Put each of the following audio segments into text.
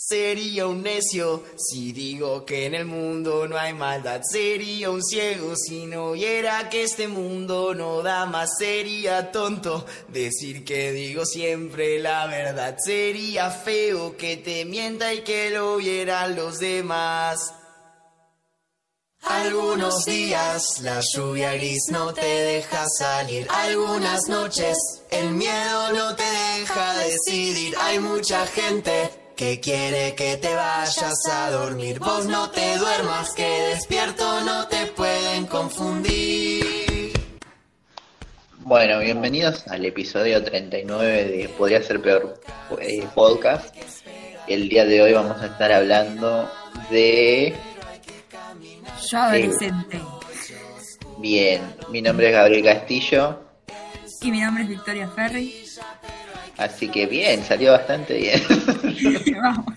Sería un necio si digo que en el mundo no hay maldad. Sería un ciego si no viera que este mundo no da más. Sería tonto decir que digo siempre la verdad. Sería feo que te mienta y que lo vieran los demás. Algunos días la lluvia gris no te deja salir. Algunas noches el miedo no te deja decidir. Hay mucha gente que quiere que te vayas a dormir. Vos no te duermas, que despierto no te pueden confundir. Bueno, bienvenidos al episodio 39 de Podría ser peor eh, podcast. El día de hoy vamos a estar hablando de... Yo adolescente. Bien, mi nombre es Gabriel Castillo. Y mi nombre es Victoria Ferri. Así que bien, salió bastante bien. Vamos.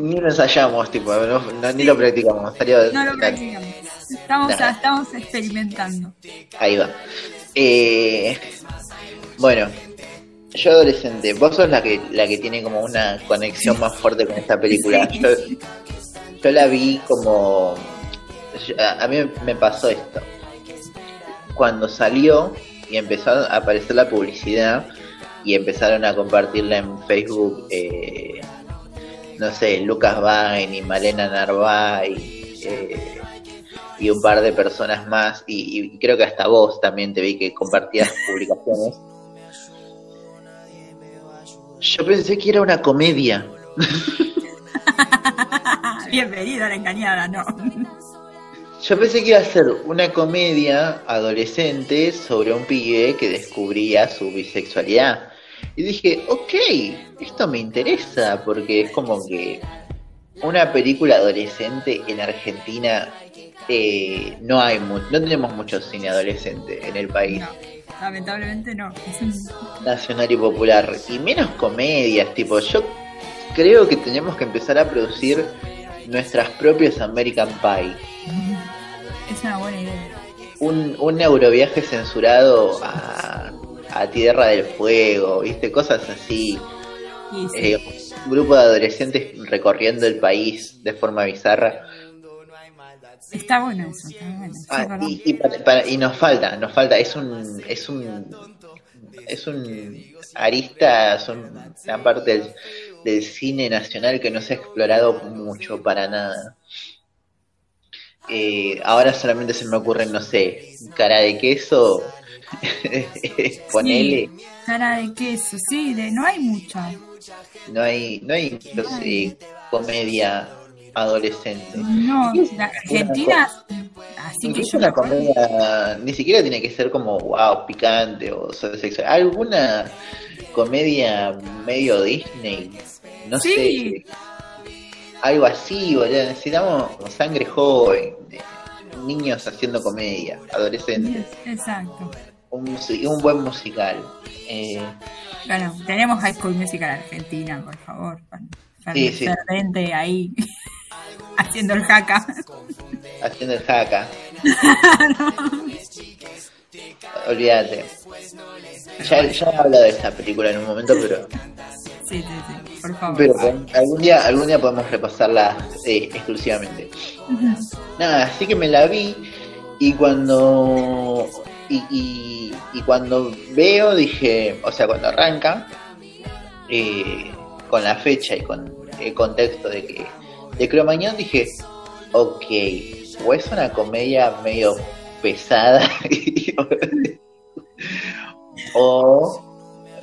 ni lo ensayamos, tipo, ni lo practicamos. Salió, no lo practicamos. Estamos, estamos experimentando. Ahí va. Eh, bueno, yo adolescente, vos sos la que, la que tiene como una conexión más fuerte con esta película. Yo, yo la vi como... A mí me pasó esto. Cuando salió, y empezó a aparecer la publicidad y empezaron a compartirla en Facebook, eh, no sé, Lucas Vain y Malena Narváez eh, y un par de personas más, y, creo que hasta vos también te vi que compartías publicaciones. Yo pensé que era una comedia. Bienvenida a la engañada, no. Yo pensé que iba a ser una comedia adolescente sobre un pibe que descubría su bisexualidad. Y dije, ok, esto me interesa, porque es como que una película adolescente en Argentina eh, no hay no tenemos mucho cine adolescente en el país. lamentablemente no. Nacional y popular. Y menos comedias, tipo, yo creo que tenemos que empezar a producir nuestras propias American Pie. Es una buena idea. Un, un euroviaje censurado a, Tierra del Fuego, ¿viste? Cosas así. Eh, un grupo de adolescentes recorriendo el país de forma bizarra. Está bueno eso, está bueno. Ah, y, y, nos falta, nos falta, es un, es un, es un arista, son una parte del, del cine nacional que no se ha explorado mucho para nada. Eh, ahora solamente se me ocurre, no sé, cara de queso, ponele. cara de queso, sí, de, no hay mucha. No hay, no hay, no sé, comedia adolescente. No, la Argentina, así que yo una comedia, ni siquiera tiene que ser como wow, picante o sexual. Alguna comedia medio Disney, no sé algo así, boludo. Necesitamos sangre joven, niños haciendo comedia, adolescentes. Exacto. Un, un buen musical. Eh, bueno, tenemos High School Musical Argentina, por favor. Sí, sí. ahí haciendo el jaca. Haciendo el jaca. Olvídate. Ya, ya he hablado de esta película en un momento, pero. Sí, sí, sí, por favor. Pero algún día, algún día podemos repasarla eh, exclusivamente. Nada, así que me la vi y cuando. Y, y, cuando veo, dije. O sea, cuando arranca, eh, con la fecha y con el contexto de que. De Cromañón dije, ok, o es una comedia medio pesada o,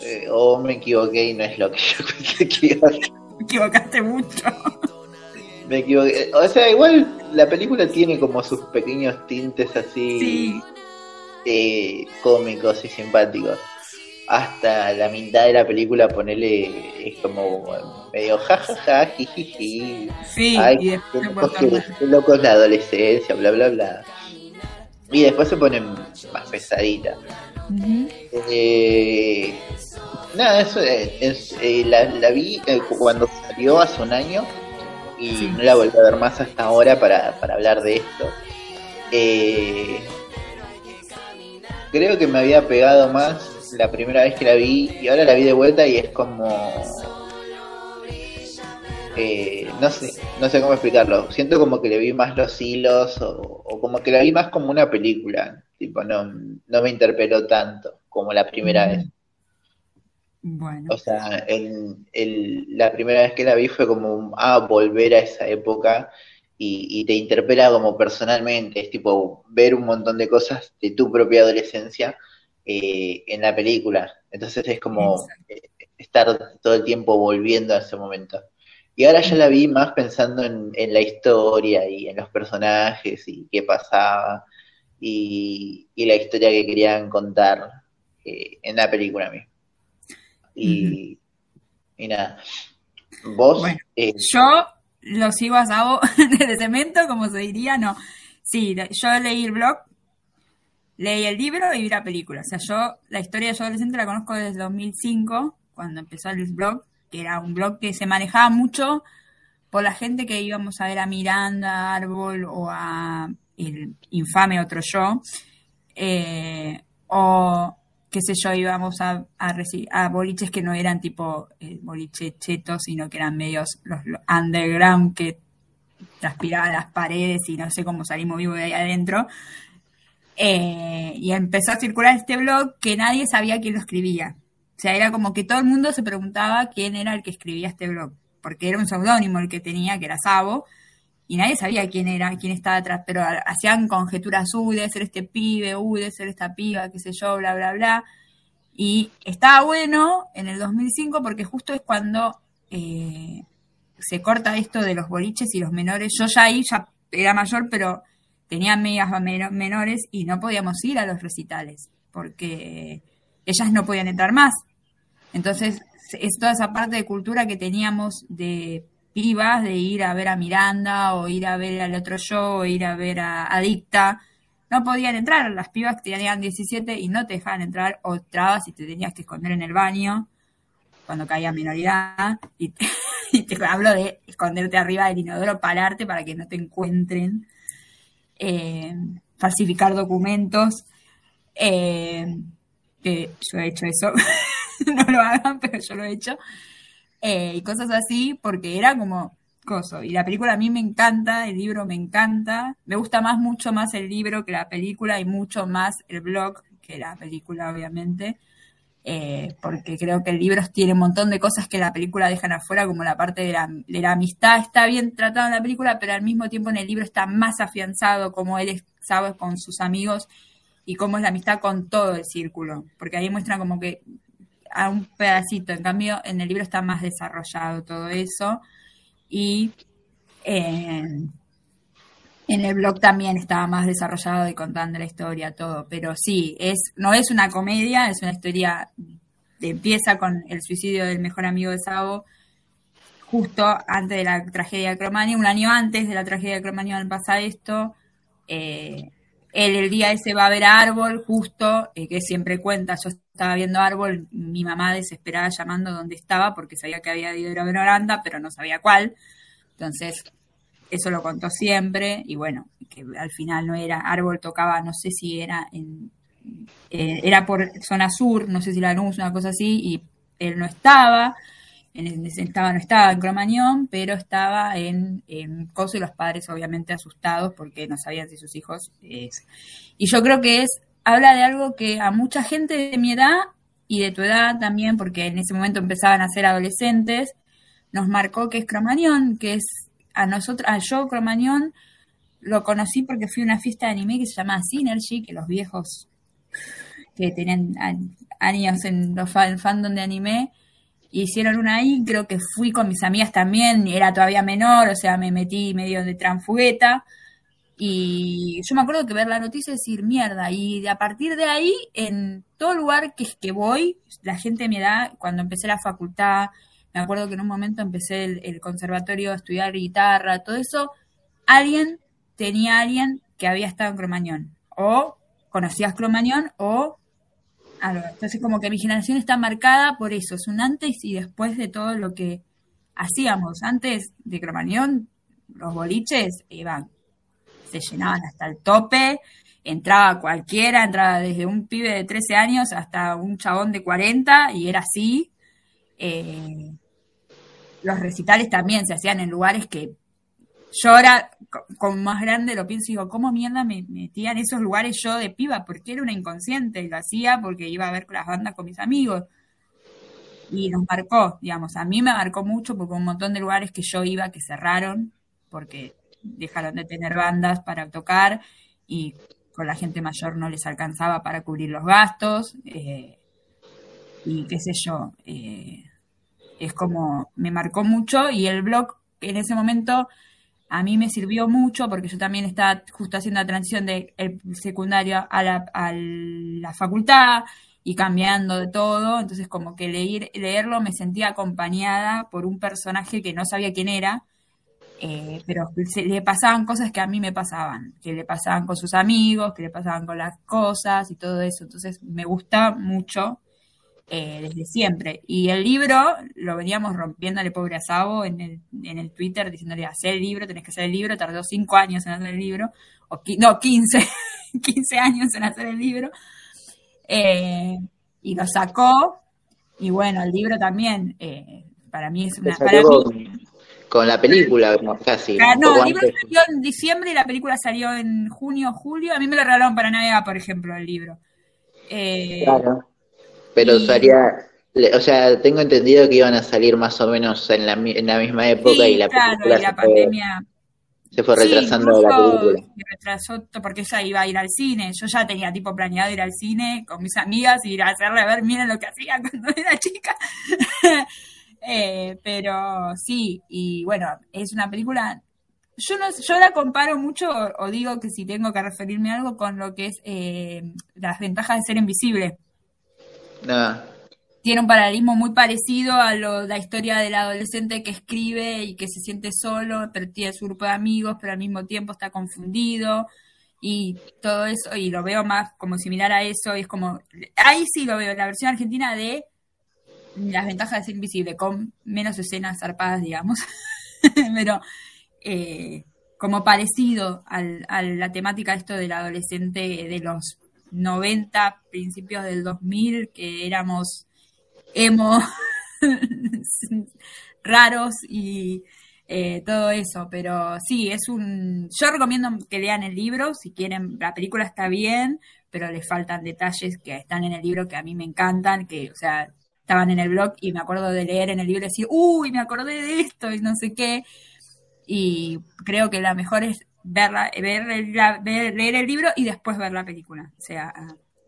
eh, o me equivoqué y no es lo que yo pensé que iba a ser. Me equivocaste mucho. Me equivoqué. O sea, igual la película tiene como sus pequeños tintes así eh, cómicos y simpáticos. Hasta la mitad de la película ponerle es como medio jajaja, jijiji. Sí, Ay, y qué locos la adolescencia, bla bla bla. Y después se ponen más pesaditas. eh, nada, eso es, eh, la, vi eh, cuando salió hace un año y no la volví a ver más hasta ahora para, para hablar de esto. Eh, creo que me había pegado más la primera vez que la vi y ahora la vi de vuelta y es como eh, no sé, no sé cómo explicarlo. Siento como que le vi más los hilos o, como que la vi más como una película. Tipo, no, no me interpeló tanto como la primera vez. Bueno. O sea, el, la primera vez que la vi fue como, ah, volver a esa época y, te interpela como personalmente. Es tipo ver un montón de cosas de tu propia adolescencia eh, en la película. Entonces es como estar todo el tiempo volviendo a ese momento. Y ahora ya la vi más pensando en, la historia y en los personajes y qué pasaba y, la historia que querían contar eh, en la película misma. Y, y nada. Vos. Eh, yo lo sigo a Sabo de cemento, como se diría, no. Sí, yo leí el blog, leí el libro y vi la película. O sea, yo la historia de yo adolescente la conozco desde 2005, cuando empezó el blog que era un blog que se manejaba mucho por la gente que íbamos a ver a Miranda, Árbol o a el infame otro yo, eh, o qué sé yo, íbamos a, a, boliches que no eran tipo eh, boliche chetos, sino que eran medios los, underground que transpiraban las paredes y no sé cómo salimos vivos de ahí adentro. Eh, y empezó a circular este blog que nadie sabía quién lo escribía. O sea, era como que todo el mundo se preguntaba quién era el que escribía este blog, porque era un seudónimo el que tenía, que era Sabo, y nadie sabía quién era, quién estaba atrás, pero hacían conjeturas, uy, debe ser este pibe, uy, debe ser esta piba, qué sé yo, bla, bla, bla. Y estaba bueno en el 2005 porque justo es cuando eh, se corta esto de los boliches y los menores. Yo ya ahí ya era mayor, pero tenía amigas menores y no podíamos ir a los recitales porque ellas no podían entrar más. Entonces, es toda esa parte de cultura que teníamos de pibas, de ir a ver a Miranda o ir a ver al otro show o ir a ver a Adicta. No podían entrar, las pibas que tenían 17 y no te dejaban entrar o trabas y te tenías que esconder en el baño cuando caía minoridad. Y te, hablo de esconderte arriba del inodoro, pararte para que no te encuentren, eh, falsificar documentos. Eh, que yo he hecho eso, no lo hagan, pero yo lo he hecho, eh, y cosas así, porque era como coso. Y la película a mí me encanta, el libro me encanta, me gusta más, mucho más el libro que la película y mucho más el blog que la película, obviamente. Eh, porque creo que el libro tiene un montón de cosas que la película dejan afuera, como la parte de la, de la amistad está bien tratado en la película, pero al mismo tiempo en el libro está más afianzado, como él es, sabe, con sus amigos y cómo es la amistad con todo el círculo, porque ahí muestra como que a un pedacito, en cambio en el libro está más desarrollado todo eso. Y en el blog también estaba más desarrollado y contando la historia, todo, pero sí, es, no es una comedia, es una historia de empieza con el suicidio del mejor amigo de Sabo, justo antes de la tragedia de Cromania, un año antes de la tragedia de Cromania pasa esto, eh, él el día ese va a a Árbol, justo, eh, que siempre cuenta, yo estaba viendo Árbol, mi mamá desesperada llamando dónde estaba porque sabía que había ido a ver Oranda, pero no sabía cuál. Entonces, eso lo contó siempre y bueno, que al final no era, Árbol tocaba, no sé si era en, eh, era por zona sur, no sé si la luz, una cosa así, y él no estaba en estaba, no estaba en Cromañón, pero estaba en, en Coso y los padres obviamente asustados porque no sabían si sus hijos... Es. Y yo creo que es, habla de algo que a mucha gente de mi edad y de tu edad también, porque en ese momento empezaban a ser adolescentes, nos marcó que es Cromañón, que es a nosotros, a yo Cromañón lo conocí porque fui a una fiesta de anime que se llama Synergy, que los viejos que tenían años en los fandom de anime hicieron una ahí, creo que fui con mis amigas también, era todavía menor, o sea, me metí medio de transfugueta. Y yo me acuerdo que ver la noticia y decir, mierda, y a partir de ahí, en todo lugar que, que voy, la gente de mi edad, cuando empecé la facultad, me acuerdo que en un momento empecé el, conservatorio a estudiar guitarra, todo eso, alguien tenía a alguien que había estado en Cromañón, o conocías Cromañón, o entonces como que mi generación está marcada por eso, es un antes y después de todo lo que hacíamos. Antes de Cromañón, los boliches iban, se llenaban hasta el tope, entraba cualquiera, entraba desde un pibe de 13 años hasta un chabón de 40 y era así. Eh, los recitales también se hacían en lugares que yo ahora, con más grande, lo pienso y digo, ¿cómo mierda me metía en esos lugares yo de piba? Porque era una inconsciente y lo hacía porque iba a ver las bandas con mis amigos. Y nos marcó, digamos, a mí me marcó mucho porque un montón de lugares que yo iba que cerraron porque dejaron de tener bandas para tocar y con la gente mayor no les alcanzaba para cubrir los gastos. Eh, y qué sé yo, eh, es como, me marcó mucho y el blog en ese momento a mí me sirvió mucho porque yo también estaba justo haciendo la transición del secundario a la, a la facultad y cambiando de todo, entonces como que leer, leerlo me sentía acompañada por un personaje que no sabía quién era, eh, pero le pasaban cosas que a mí me pasaban, que le pasaban con sus amigos, que le pasaban con las cosas y todo eso, entonces me gusta mucho eh, desde siempre. Y el libro lo veníamos rompiéndole pobre a Sabo en el, en el Twitter, diciéndole, hacer el libro, tenés que hacer el libro, tardó cinco años en hacer el libro, o no, 15, 15 años en hacer el libro, eh, y lo sacó, y bueno, el libro también, eh, para mí es una... Para con la película, casi. Ah, no, el libro salió en diciembre y la película salió en junio, julio. A mí me lo regalaron para Navidad, por ejemplo, el libro. claro. Pero usaría, o sea, tengo entendido que iban a salir más o menos en la, en la misma época y la pandemia se fue retrasando la película. Se retrasó porque ella iba a ir al cine. Yo ya tenía tipo planeado ir al cine con mis amigas y ir a hacerle a ver, miren lo que hacía cuando era chica. eh, pero sí, y bueno, es una película. Yo no, yo la comparo mucho, o digo que si tengo que referirme a algo con lo que es eh, las ventajas de ser invisible. Tiene un paralelismo muy parecido a lo, la historia del adolescente que escribe y que se siente solo, pero tiene su grupo de amigos, pero al mismo tiempo está confundido y todo eso, y lo veo más como similar a eso, y es como, ahí sí lo veo, la versión argentina de las ventajas de ser invisible, con menos escenas zarpadas, digamos, pero eh, como parecido al, a la temática esto del adolescente de los 90, principios del 2000, que éramos emo, raros y eh, todo eso. Pero sí, es un... Yo recomiendo que lean el libro, si quieren, la película está bien, pero le faltan detalles que están en el libro que a mí me encantan, que, o sea, estaban en el blog y me acuerdo de leer en el libro y decir, uy, me acordé de esto y no sé qué. Y creo que la mejor es verla, ver, ver, leer el libro y después ver la película. O sea,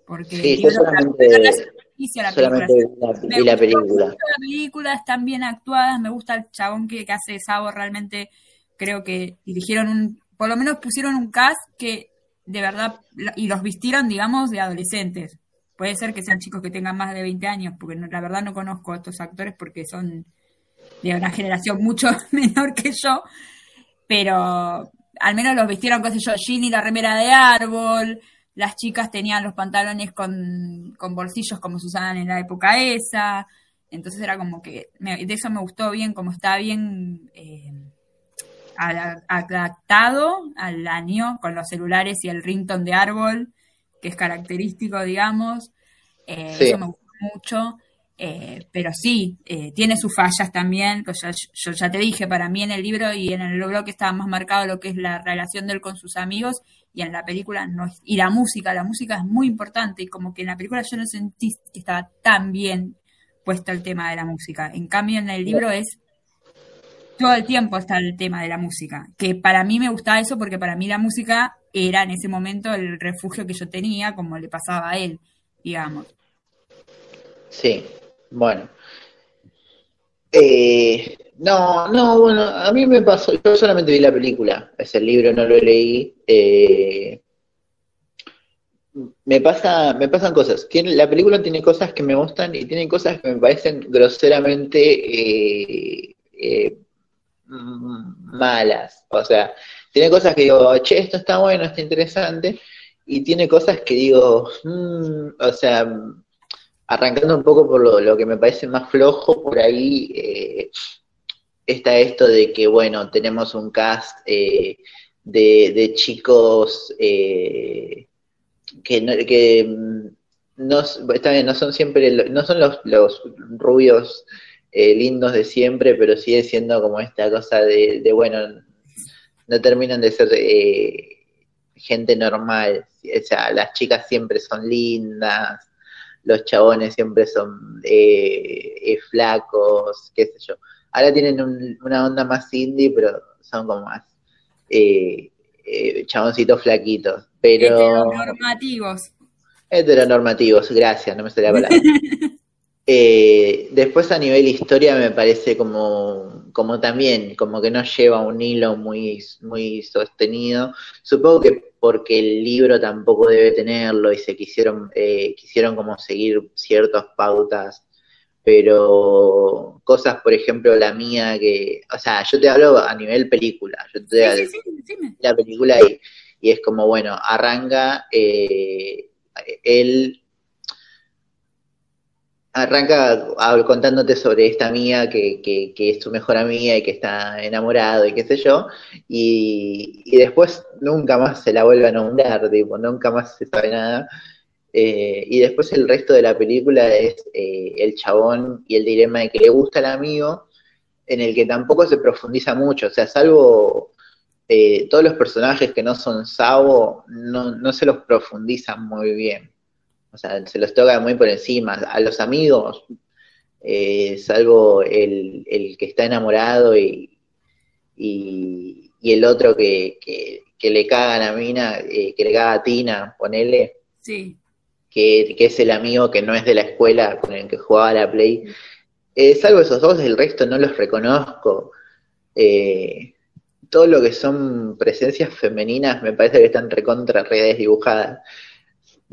porque sí, yo solamente, la, Vi la película. Están bien actuadas, me gusta el chabón que, que hace Sabo, realmente creo que dirigieron un, por lo menos pusieron un cast que de verdad, y los vistieron, digamos, de adolescentes. Puede ser que sean chicos que tengan más de 20 años, porque la verdad no conozco a estos actores porque son de una generación mucho menor que yo, pero al menos los vistieron, qué sé yo, Ginny la remera de árbol, las chicas tenían los pantalones con, bolsillos como se usaban en la época esa, entonces era como que, de eso me gustó bien, como está bien eh, adaptado al año, con los celulares y el rington de árbol, que es característico, digamos, eh, eso me gustó mucho. Eh, pero sí, eh, tiene sus fallas también, pues yo ya te dije, para mí en el libro y en el blog estaba más marcado lo que es la relación de él con sus amigos y en la película no es, y la música, la música es muy importante y como que en la película yo no sentí que estaba tan bien puesto el tema de la música, en cambio en el libro es todo el tiempo está el tema de la música, que para mí me gustaba eso porque para mí la música era en ese momento el refugio que yo tenía, como le pasaba a él, digamos. Sí, bueno. Eh, no, no, bueno, a mí me pasó, yo solamente vi la película, es el libro, no lo leí. Eh, me pasa, me pasan cosas. la película tiene cosas que me gustan y tiene cosas que me parecen groseramente eh, malas. O sea, tiene cosas que digo, che, esto está bueno, está interesante, y tiene cosas que digo, mm", o sea, arrancando un poco por lo, que me parece más flojo, por ahí eh, está esto de que, bueno, tenemos un cast eh, de, chicos eh, que, no, que mm, no, no son siempre, no son los, los rubios eh, lindos de siempre, pero sigue siendo como esta cosa de, de bueno, no terminan de ser eh, gente normal. O sea, las chicas siempre son lindas, los chabones siempre son eh, eh, flacos, qué sé yo. Ahora tienen un- una onda más indie, pero son como más eh, eh, chaboncitos flaquitos. Pero Heteronormativos. heteronormativos, gracias, no me salía la palabra. Eh, después a nivel historia me parece como, como también, como que no lleva un hilo muy, muy sostenido. Supongo que porque el libro tampoco debe tenerlo y se quisieron, eh, quisieron como seguir ciertas pautas, pero cosas, por ejemplo, la mía que, o sea, yo te hablo a nivel película, yo te Sí, sí, sí, decime. la película y, y es como, bueno, arranca eh, él arranca contándote sobre esta amiga que, que, es su mejor amiga y que está enamorado y qué sé yo, y, y después nunca más se la vuelve a nombrar, tipo, nunca más se sabe nada. Eh, y después el resto de la película es eh, el chabón y el dilema de que le gusta el amigo, en el que tampoco se profundiza mucho, o sea, salvo eh, todos los personajes que no son Sabo, no, no se los profundizan muy bien. O sea, se los toca muy por encima. A los amigos, eh, salvo el, el que está enamorado y, y, y el otro que, que, que le caga a la mina, eh, que le caga a Tina, ponele, Sí. que, que es el amigo que no es de la escuela con el que jugaba a la Play. Eh, salvo esos dos, el resto no los reconozco. Eh, todo lo que son presencias femeninas me parece que están recontra redes dibujadas.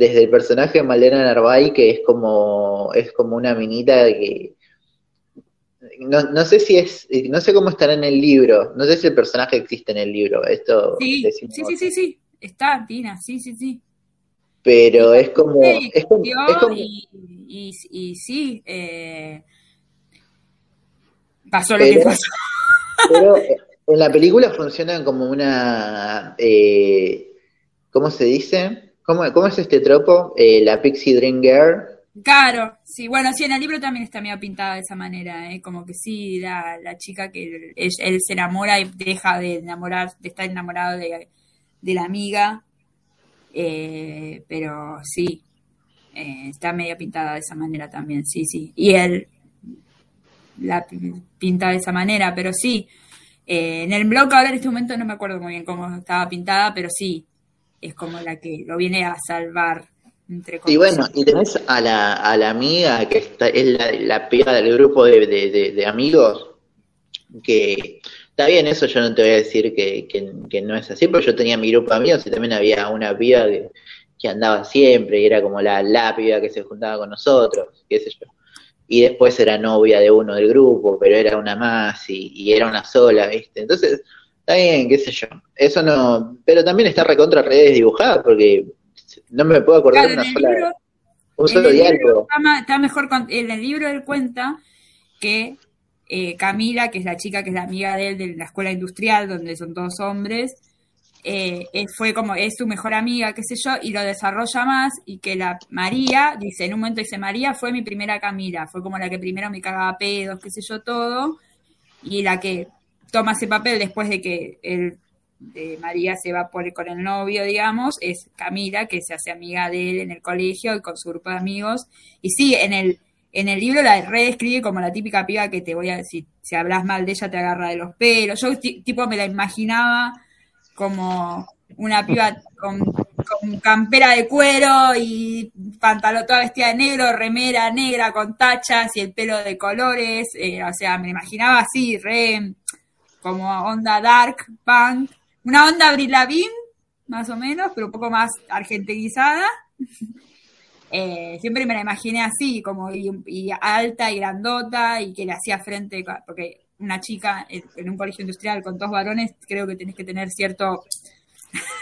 Desde el personaje de Malena Narvay, que es como, es como una minita que no, no sé si es, no sé cómo estará en el libro, no sé si el personaje existe en el libro, esto Sí, sí, sí, sí, sí. Está, Tina, sí, sí, sí. pero es como, Sí, es como, es como- y, y, y sí, eh, pasó lo Pero- que pasó. Pero en la película funcionan como una, eh, ¿cómo se dice? ¿Cómo, cómo es este tropo? Eh, la Pixie Dream Girl. Claro, sí, bueno, sí, en el libro también está medio pintada de esa manera, ¿eh? como que sí, la, la chica que él, se enamora y deja de enamorar, de estar enamorado de, la amiga, eh, pero sí, eh, está medio pintada de esa manera también, sí, sí, y él la pi- pinta de esa manera, pero sí, en el blog ahora en este momento no me acuerdo muy bien cómo estaba pintada, pero sí, es como la que lo viene a salvar, entre Y bueno, y tenés a la, a la amiga que está, es la, la piba del grupo de, de- de- de amigos, que está bien, eso yo no te voy a decir que, que- que no es así, pero yo tenía mi grupo de amigos y también había una piba que, que andaba siempre y era como la, la piba que se juntaba con nosotros, qué sé yo. Y después era novia de uno del grupo, pero era una más y, y era una sola, ¿viste? Entonces, está bien, qué sé yo. Eso no, pero también está recontra redes dibujadas porque no me puedo acordar Claro, una sola, libro, un solo diálogo. está, mejor con- en el libro él cuenta que eh, Camila, que es la chica que es la amiga de él de la escuela industrial, donde son todos hombres, eh, fue como, es su mejor amiga, qué sé yo, y lo desarrolla más, y que la María, dice, en un momento dice, María fue mi primera Camila, fue como la que primero me cagaba pedos, qué sé yo, todo, y la que toma ese papel después de que él, de María se va por, con el novio, digamos, es Camila, que se hace amiga de él en el colegio y con su grupo de amigos, y sí, en el, en el libro la redescribe como la típica piba que te voy a decir, si hablas mal de ella te agarra de los pelos, yo ti- tipo me la imaginaba como una piba con, campera de cuero y pantalón toda vestida de negro, remera negra con tachas y el pelo de colores, eh, o sea, me imaginaba así, re como onda dark, punk, una onda Avril Lavigne, más o menos, pero un poco más argentinizada. Eh, siempre me la imaginé así, como y, y alta y grandota y que le hacía frente, porque una chica en, en un colegio industrial con dos varones, creo que tenés que tener cierto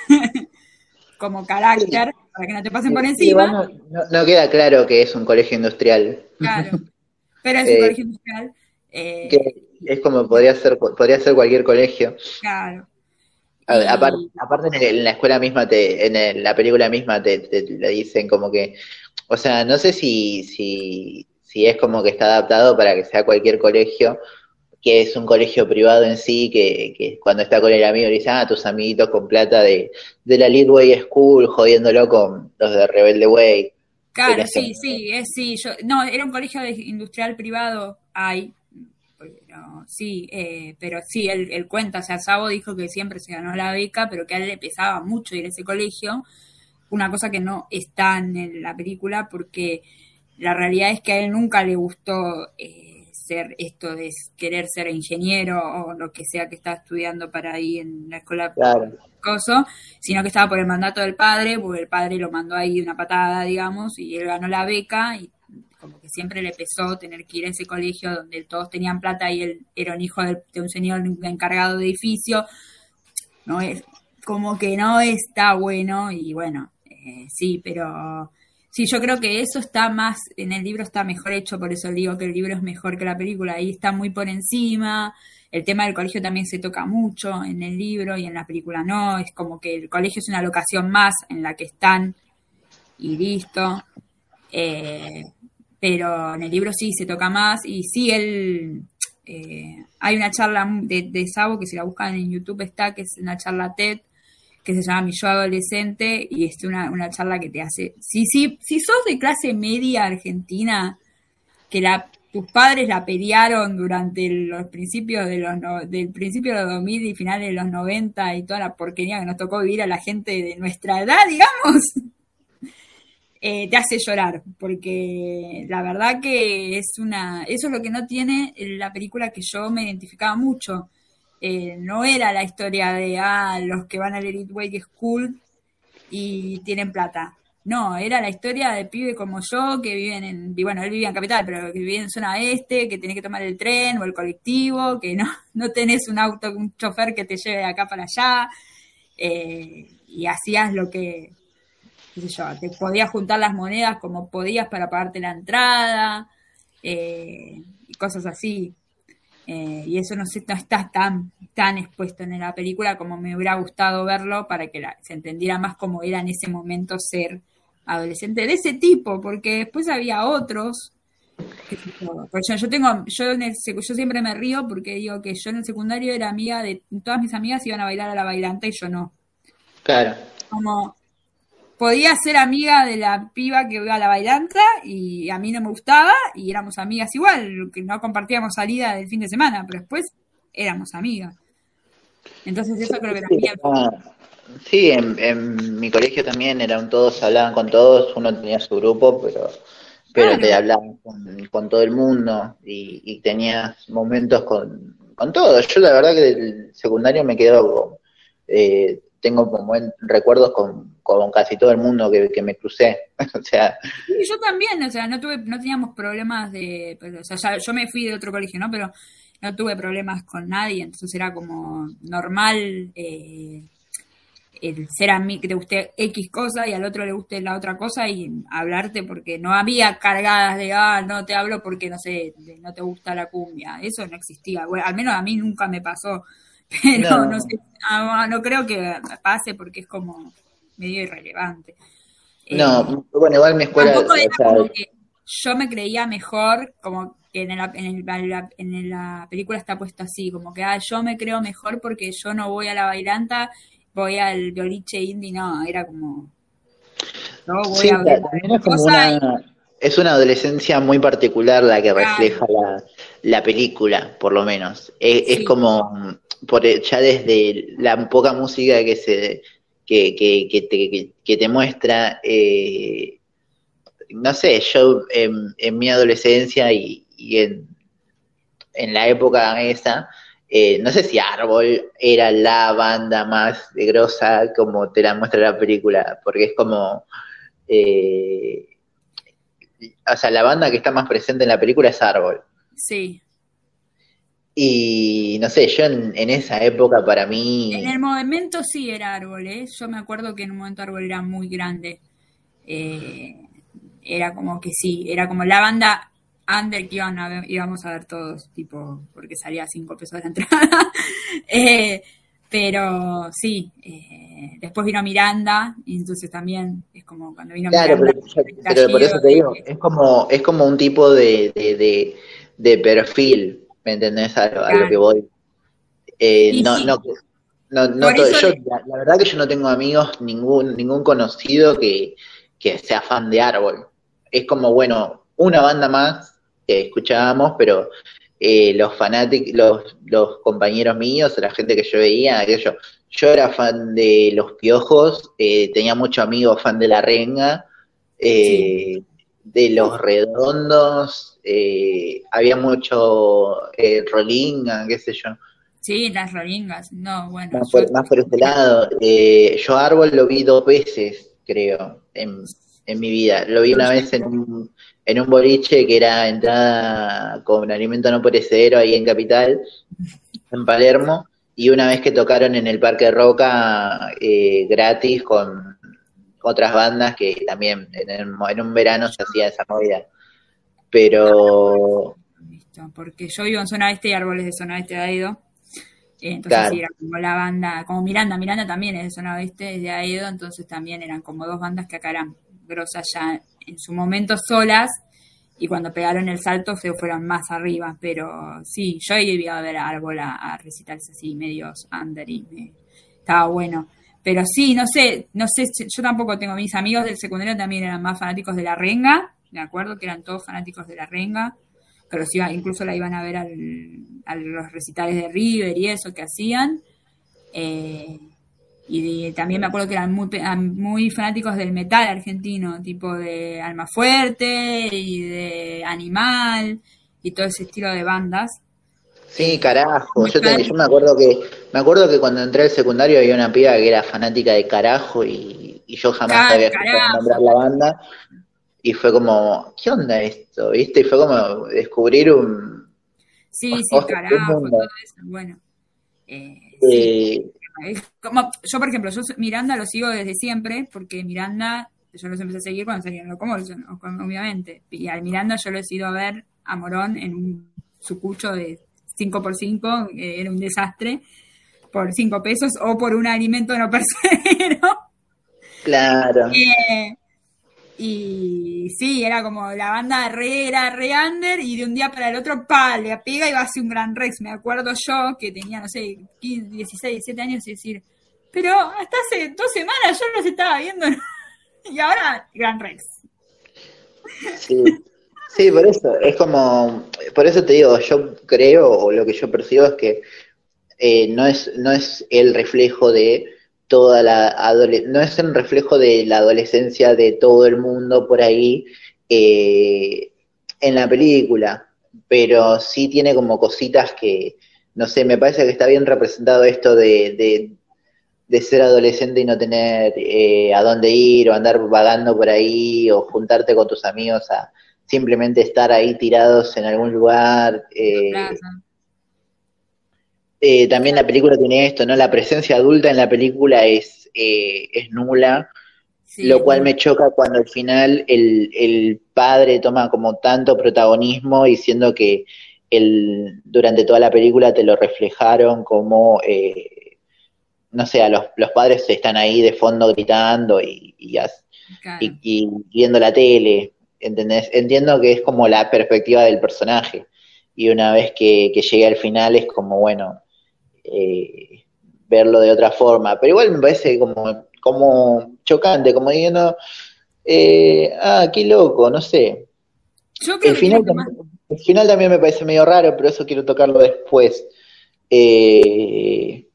como carácter para que no te pasen por encima. no, queda claro que es un colegio industrial. Claro. Pero es Eh, un colegio industrial. eh, Que es como podría ser, podría ser cualquier colegio. claro. Ver, aparte, aparte en, el- en la escuela misma, te, en la película misma te, te- le dicen como que, o sea, no sé si, si, si es como que está adaptado para que sea cualquier colegio, que es un colegio privado en sí, que, que cuando está con el amigo le dice, ah, tus amiguitos con plata de, de la Way School, jodiéndolo con los de Rebelde Way. Claro, sí, sí, es, sí, yo, no, era un colegio de industrial privado, hay, pero, sí, eh, pero sí, él, cuenta, o sea, Sabo dijo que siempre se ganó la beca, pero que a él le pesaba mucho ir a ese colegio, una cosa que no está en la película porque la realidad es que a él nunca le gustó eh, ser esto de querer ser ingeniero o lo que sea que estaba estudiando para ahí en la escuela claro. coso, sino que estaba por el mandato del padre, porque el padre lo mandó ahí una patada, digamos, y él ganó la beca y como que siempre le pesó tener que ir a ese colegio donde todos tenían plata y él era un hijo de, un señor encargado de edificio. No es como que no está bueno y bueno, eh, sí, pero Sí, yo creo que eso está más, en el libro está mejor hecho, por eso digo que el libro es mejor que la película, ahí está muy por encima, el tema del colegio también se toca mucho en el libro y en la película no, es como que el colegio es una locación más en la que están y listo, eh, pero en el libro sí se toca más y sí él, eh, hay una charla de, de Sabo que si la buscan en YouTube está, que es una charla TED, que se llama Mi Yo Adolescente y es una, una charla que te hace, si, si, si sos de clase media argentina, que la, tus padres la pelearon durante los principios de los del principio de los 2000 y finales de los 90 y toda la porquería que nos tocó vivir a la gente de nuestra edad, digamos, eh, te hace llorar, porque la verdad que es una, eso es lo que no tiene la película que yo me identificaba mucho eh, no era la historia de ah, los que van al Elite Way School y tienen plata. No, era la historia de pibe como yo que viven en, bueno, él vivía en capital, pero que vivía en zona este, que tenés que tomar el tren o el colectivo, que no, no tenés un auto, un chofer que te lleve de acá para allá, eh, y hacías lo que, qué sé yo, te podías juntar las monedas como podías para pagarte la entrada, eh, y cosas así. Eh, y eso no, no está tan, tan expuesto en la película como me hubiera gustado verlo para que se entendiera más cómo era en ese momento ser adolescente de ese tipo, porque después había otros. Yo, yo tengo, yo, yo siempre me río porque digo que yo en el secundario era amiga de todas mis amigas iban a bailar a la bailanta y yo no. Claro. Como podía ser amiga de la piba que iba a la bailanta y a mí no me gustaba y éramos amigas igual, que no compartíamos salida del fin de semana, pero después éramos amigas. Entonces eso creo que también... Sí, en, mi colegio también eran todos, hablaban con todos, uno tenía su grupo, pero pero te hablaban con, todo el mundo y, y tenías momentos con, con todos. Yo la verdad que del secundario me quedo eh, tengo como recuerdos con, casi todo el mundo que, me crucé. o sea. yo también, o sea, no tuve, no teníamos problemas de, pues, o sea, yo me fui de otro colegio, ¿no? Pero no tuve problemas con nadie, entonces era como normal eh, el ser a mí que te guste X cosa y al otro le guste la otra cosa y hablarte porque no había cargadas de, ah, no te hablo porque no sé, no te gusta la cumbia, eso no existía, bueno, al menos a mí nunca me pasó pero no, sé, ah, no, creo que pase porque es como medio irrelevante. No, eh, bueno, igual mi escuela... yo me creía mejor, como que en la, en, en la película está puesto así, como que ah, yo me creo mejor porque yo no voy a la bailanta, voy al violiche indie, no, era como... No voy a ver es, como una, es una adolescencia muy particular la que refleja la, la película, por lo menos. Es, como por, ya desde la poca música que se que, que, que, te, que te, muestra, eh, no sé, yo en, mi adolescencia y, en, en, la época esa, eh, no sé si Árbol era la banda más grosa como te la muestra la película, porque es como... Eh, o sea, la banda que está más presente en la película es Árbol. Sí. Y no sé, yo en, esa época para mí... En el momento sí era árbol, ¿eh? Yo me acuerdo que en un momento árbol era muy grande. Eh, era como que sí, era como la banda under que iban a íbamos a ver todos, tipo, porque salía cinco pesos de la entrada. Eh, pero sí, Eh, después vino Miranda, y entonces también es como cuando vino Claro, Miranda. pero, pero por eso te digo, es como, es como un tipo de, de, de, de perfil, ¿me entendés? A, lo- a lo que voy. Eh, no, sí. no, no, no yo, la, la verdad que yo no tengo amigos, ningún, ningún conocido que, que sea fan de Árbol. Es como, bueno, una banda más que escuchábamos, pero eh, los fanáticos, los, los compañeros míos, la gente que yo veía, aquello, yo era fan de Los Piojos, eh, tenía muchos amigos fan de La Renga, eh, de Los Redondos, eh, había mucho eh, Rolinga, qué sé yo, Sí, las rolingas. No, bueno. más yo- por, más por ese lado. Eh, yo Árbol lo vi dos veces, creo, en, en mi vida. Lo vi una vez en un, en un boliche que era entrada con alimento no perecedero ahí en Capital, en Palermo, y una vez que tocaron en el Parque Roca eh, gratis con otras bandas que también en, el- en un verano se hacía esa movida. Pero Listo, porque yo vivo en zona este y árboles de zona este de Aedo. Eh, Entonces Claro. sí, era como la banda, como Miranda, Miranda también es de zona oeste, es de Aedo, entonces también eran como dos bandas que acá eran grosas ya en su momento solas y cuando pegaron el salto se fueron más arriba, pero sí, yo iba a ver a Árbol a, a recitales así medios under y me- estaba bueno. Pero sí, no sé, no sé, yo tampoco tengo, mis amigos del secundario también eran más fanáticos de la renga, me acuerdo que eran todos fanáticos de la renga, que los iba, incluso la iban a ver al, a los recitales de River y eso que hacían. Eh, y de- también me acuerdo que eran muy, muy fanáticos del metal argentino, tipo de Alma Fuerte y de Animal y todo ese estilo de bandas. Sí, carajo. Yo, te- yo me acuerdo que me acuerdo que cuando entré al secundario había una piba que era fanática de carajo y, y yo jamás Claro, había escuchado nombrar la banda y fue como, ¿qué onda esto? ¿Viste? Y fue como descubrir un Sí, sí, carajo, mundo. todo eso. Bueno, eh, eh, como, yo, por ejemplo, yo Miranda lo sigo desde siempre, porque Miranda, yo los empecé a seguir cuando salieron Locomotion, o- obviamente. Y al Miranda yo lo he ido a ver a Morón en un sucucho de 5x5, que era un desastre, por 5 pesos, o por un alimento no percebero. claro. Eh, y sí, era como la banda re, era re under y de un día para el otro, pa, le pega y va a hacer un gran Rex. Me acuerdo yo que tenía, no sé, 15, 16, 17 años y decir, pero hasta hace dos semanas yo los estaba viendo y ahora gran Rex. Sí. Sí, por eso, es como, por eso te digo, yo creo, o lo que yo percibo es que eh, no es, no es el reflejo de toda la no es el reflejo de la adolescencia de todo el mundo por ahí eh, en la película, pero sí tiene como cositas que, no sé, me parece que está bien representado esto de, de, de ser adolescente y no tener eh, a dónde ir o andar vagando por ahí o juntarte con tus amigos a simplemente estar ahí tirados en algún lugar. eh, eh, también la película tiene esto, ¿no? La presencia adulta en la película es, eh, es nula, Sí, lo cual me choca cuando al final el, el padre toma como tanto protagonismo y siendo que el, durante toda la película te lo reflejaron como, eh, no sé, a los, los padres están ahí de fondo gritando y, y, as- claro. y- y viendo la tele, ¿entendés? Entiendo que es como la perspectiva del personaje y una vez que, que llegue al final es como, bueno, eh, verlo de otra forma, pero igual me parece como, como chocante, como diciendo, eh, ah, qué loco, no sé. Yo creo El que final, también, el final también me parece medio raro, pero eso quiero tocarlo después. Eh,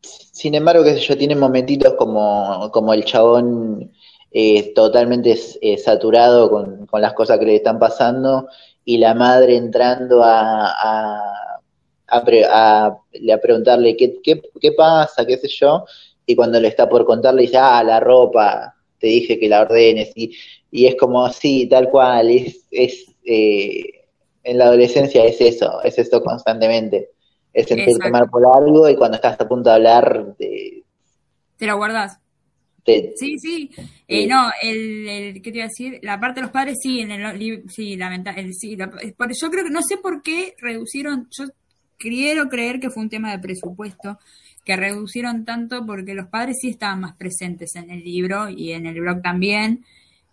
sin embargo, qué sé yo, tiene momentitos como, como el chabón eh, totalmente eh, saturado con, con las cosas que le están pasando y la madre entrando a, a, a, pre- a- a preguntarle qué, qué, qué pasa, qué sé yo, y cuando le está por contar le dice, ah, la ropa, te dije que la ordenes, y, y es como, sí, tal cual, es, es eh, en la adolescencia es eso, es esto constantemente, es sentirte mal por algo y cuando estás a punto de hablar, te, te lo guardás. Te- Sí, sí. Eh, no, el, el, ¿qué te iba a decir? La parte de los padres sí, en el, sí, lamentable, sí, la- por- yo creo que no sé por qué reducieron, yo quiero creer que fue un tema de presupuesto, que reducieron tanto porque los padres sí estaban más presentes en el libro y en el blog también.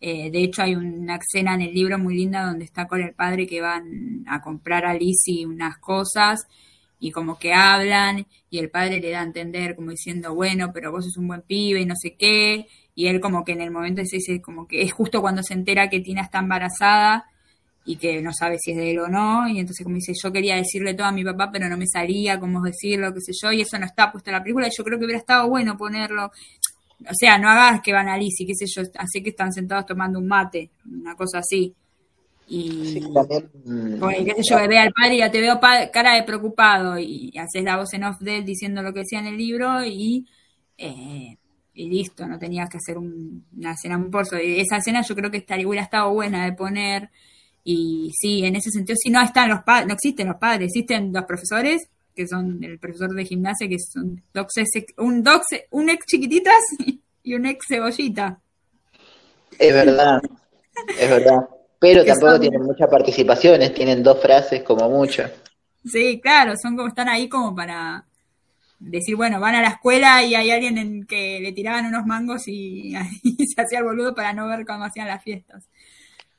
Eh, de hecho, hay una escena en el libro muy linda donde está con el padre que van a comprar a Lizzie unas cosas y como que hablan y el padre le da a entender como diciendo, bueno, pero vos sos un buen pibe y no sé qué. Y él como que en el momento ese, ese como que es justo cuando se entera que Tina está embarazada y que no sabe si es de él o no, y entonces como dice, yo quería decirle todo a mi papá, pero no me salía cómo decirlo, qué sé yo, y eso no está puesto en la película, y yo creo que hubiera estado bueno ponerlo, o sea, no hagas que y qué sé yo, así que están sentados tomando un mate, una cosa así. Y mm, qué sé yo, ve al padre y ya te veo cara de preocupado y, haces la voz en off de él diciendo lo que decía en el libro y, eh, y listo, no tenías que hacer una escena muy porzo. Esa escena yo creo que estaría, hubiera estado buena de poner y sí, en ese sentido, sí, no están los padres, no existen los padres, existen los profesores, que son el profesor de gimnasia, que son dox, un dox, un ex chiquititas y un ex cebollita. Es verdad, es verdad. Pero tampoco tienen muchas participaciones, tienen dos frases como mucho. Sí, claro, son como, están ahí como para decir, bueno, van a la escuela y hay alguien en que le tiraban unos mangos y, y se hacía el boludo para no ver cómo hacían las fiestas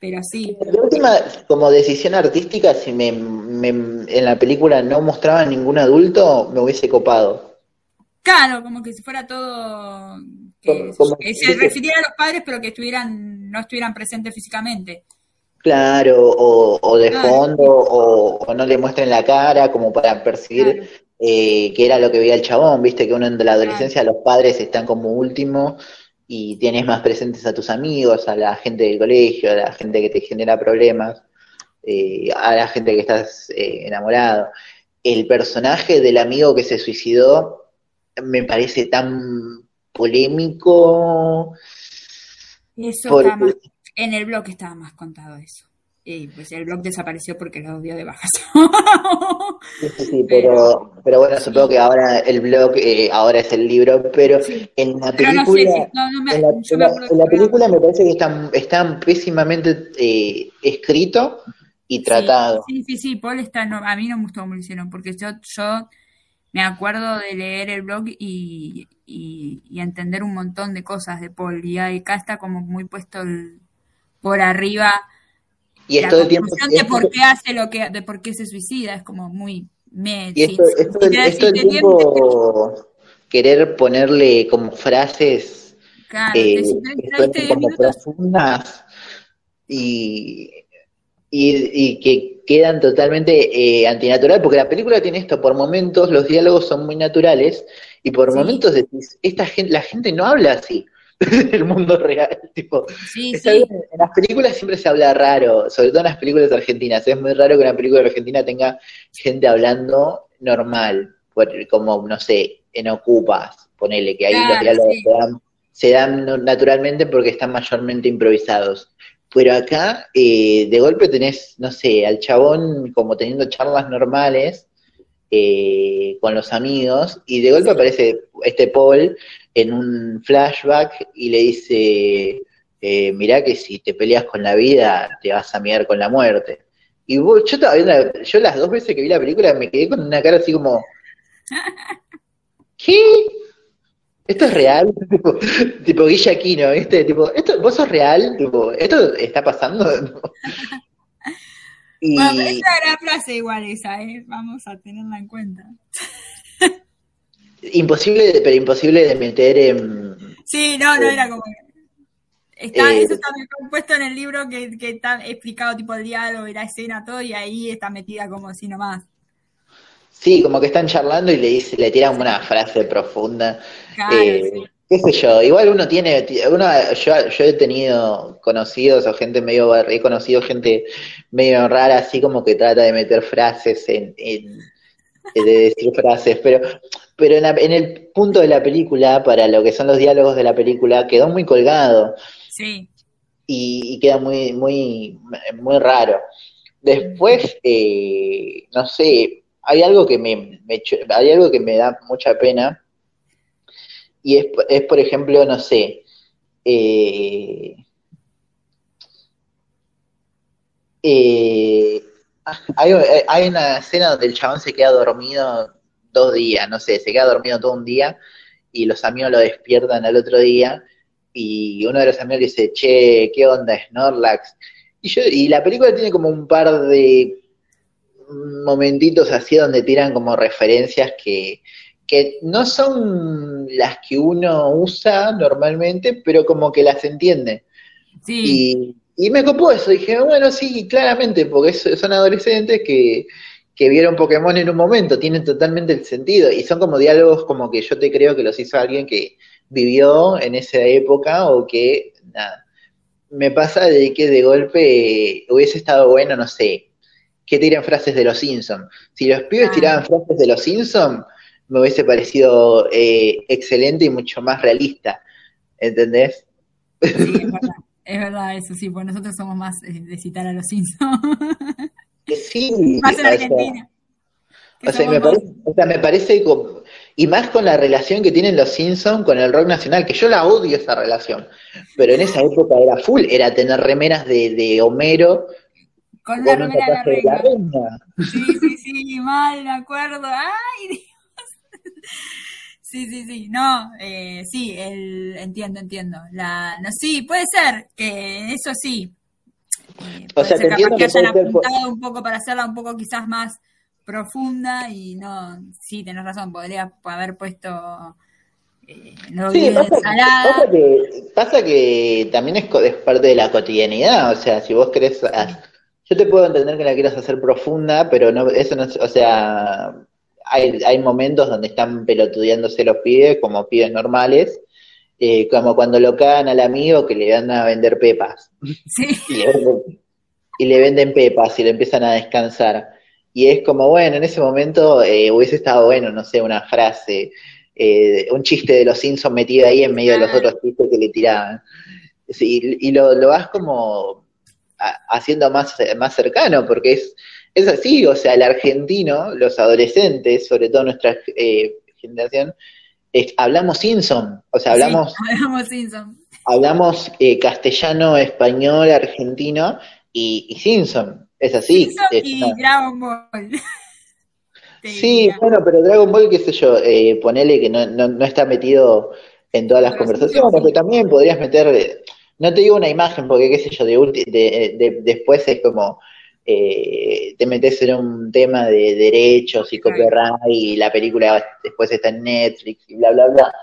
pero sí. La última, como decisión artística, si me, en la película no mostraba ningún adulto, me hubiese copado. Claro, como que si fuera todo. Que, se refiriera a los padres, pero que estuvieran no estuvieran presentes físicamente. Claro, o, de fondo, o, no le muestren la cara, como para percibir eh, que era lo que veía el chabón, viste que uno en la adolescencia los padres están como último y tienes más presentes a tus amigos, a la gente del colegio, a la gente que te genera problemas, eh, a la gente que estás eh, enamorado. El personaje del amigo que se suicidó me parece tan polémico. Eso en el blog estaba más contado eso. Y pues el blog desapareció porque lo dio de bajas. sí, pero, pero bueno, supongo que ahora el blog eh, ahora es el libro, pero en la película, en la, película me parece que está, está pésimamente eh, escrito y tratado. Sí, sí, sí, Paul está, a mí no me gustó cómo lo hicieron, porque yo, yo me acuerdo de leer el blog y, y, entender un montón de cosas de Paul, y acá está como muy puesto por arriba y esto de tiempo, de por qué hace lo que, de por qué se suicida, es como muy... y esto, esto, tiempo querer ponerle como frases eh, que como profundas y, y, que quedan totalmente eh, antinatural, porque la película tiene esto, por momentos los diálogos son muy naturales y por momentos decís, esta gente, la gente no habla así. el mundo real. Tipo, En las películas siempre se habla raro, sobre todo en las películas argentinas. Es muy raro que una película argentina tenga gente hablando normal, como, no sé, en Ocupas, ponele, que ahí los diálogos se, dan, naturalmente porque están mayormente improvisados. Pero acá, eh, de golpe tenés, no sé, al chabón como teniendo charlas normales eh, con los amigos, y de golpe aparece este Paul en un flashback y le dice, eh, mirá que si te peleas con la vida, te vas a mirar con la muerte. Y yo todavía, yo las dos veces que vi la película me quedé con una cara así como, ¿qué? ¿Esto es real? tipo, tipo Guilla Aquino, ¿viste? Tipo, ¿esto, ¿vos sos real? Tipo, ¿esto está pasando? y... Bueno, esa era frase igual esa, ¿eh? Vamos a tenerla en cuenta. Imposible, pero imposible de meter en... Sí, no, no era como... Está, eh, eso está puesto en el libro que, que, está explicado tipo el diálogo y la escena, todo, y ahí está metida como así nomás. Sí, como que están charlando y le dice, le tiran una frase profunda. eh, qué sé yo, igual uno tiene, uno, yo, yo he tenido conocidos o gente medio, he conocido gente medio rara, así como que trata de meter frases en, en de decir frases, pero pero en, el punto de la película, para lo que son los diálogos de la película, quedó muy colgado. Sí. Y, queda muy, muy, muy raro. Después, eh, no sé, hay algo que me, hay algo que me da mucha pena y es, es por ejemplo, no sé, eh, eh, Hay, eh, hay una escena donde el chabón se queda dormido dos días, no sé, se queda dormido todo un día y los amigos lo despiertan al otro día y uno de los amigos le dice, che, ¿qué onda, Snorlax? Y, yo, y la película tiene como un par de momentitos así donde tiran como referencias que, que no son las que uno usa normalmente, pero como que las entiende. Sí. Y, y me copó eso, dije, bueno, sí, claramente, porque son adolescentes que, que vieron Pokémon en un momento, tienen totalmente el sentido, y son como diálogos como que yo te creo que los hizo alguien que vivió en esa época o que, nada, me pasa de que de golpe hubiese estado bueno, no sé, que tiren frases de los Simpsons. Si los pibes Ah. tiraban frases de los Simpsons, me hubiese parecido eh, excelente y mucho más realista, ¿entendés? Sí, es verdad. Es verdad eso, sí, pues nosotros somos más eh, de citar a los Simpsons. Que sí, más en o sea, Argentina. O sea, me parece, o sea, me parece como- y más con la relación que tienen los Simpsons con el rock nacional, que yo la odio esa relación, pero en esa época era full, era tener remeras de, de Homero Con un remera de la de la reina. Sí, sí, sí, mal, me acuerdo. Ay, Dios. Sí, sí, sí, no, eh, sí, el, entiendo, entiendo. La, no, sí, puede ser que eso sí. Eh, O sea, te entiendo que hayan por- apuntado un poco para hacerla un poco quizás más profunda y no, sí, tenés razón, podría haber puesto eh, no Sí, pasa, que, pasa que también es, es parte de la cotidianidad, o sea, si vos querés, yo te puedo entender que la quieras hacer profunda, pero no, eso no es, o sea, hay, hay momentos donde están pelotudeándose los pibes como pibes normales, eh, como cuando lo cagan al amigo que le van a vender pepas, Sí, y le venden, y le venden pepas y le empiezan a descansar. Y es como, bueno, en ese momento eh, hubiese estado bueno, no sé, una frase, eh, un chiste de los Simpsons metido ahí en medio de los otros chistes que le tiraban. Y y lo, lo vas como haciendo más, más cercano, porque es, es así, o sea, el argentino, los adolescentes, sobre todo nuestra eh, generación, es- hablamos Simpson, o sea, hablamos sí, hablamos Simpson. hablamos eh, castellano, español, argentino y, y Simpson. Es así. Simpson es y Dragon Ball. Sí, bueno, pero Dragon Ball, qué sé yo, eh, ponele que no, no, no está metido en todas las Pero conversaciones, sí. pero también podrías meter, eh, no te digo una imagen, porque qué sé yo, de, de, de- después es como, eh, te metes en un tema de derechos y copyright y la película después está en Netflix y bla, bla, bla.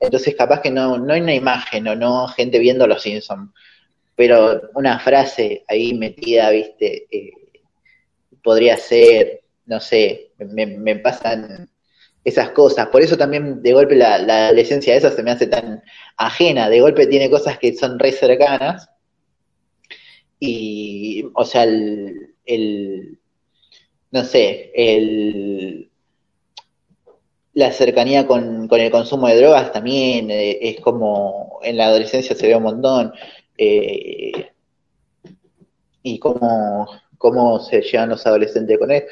Entonces capaz que no, no hay una imagen o no gente viendo los Simpsons, pero una frase ahí metida, viste, eh, podría ser, no sé, me, me pasan esas cosas. Por eso también de golpe la, la adolescencia esa se me hace tan ajena. De golpe tiene cosas que son re cercanas. Y, o sea, el, el no sé, el, la cercanía con, con el consumo de drogas también eh, es como en la adolescencia se ve un montón. eh, y cómo, cómo se llevan los adolescentes con él.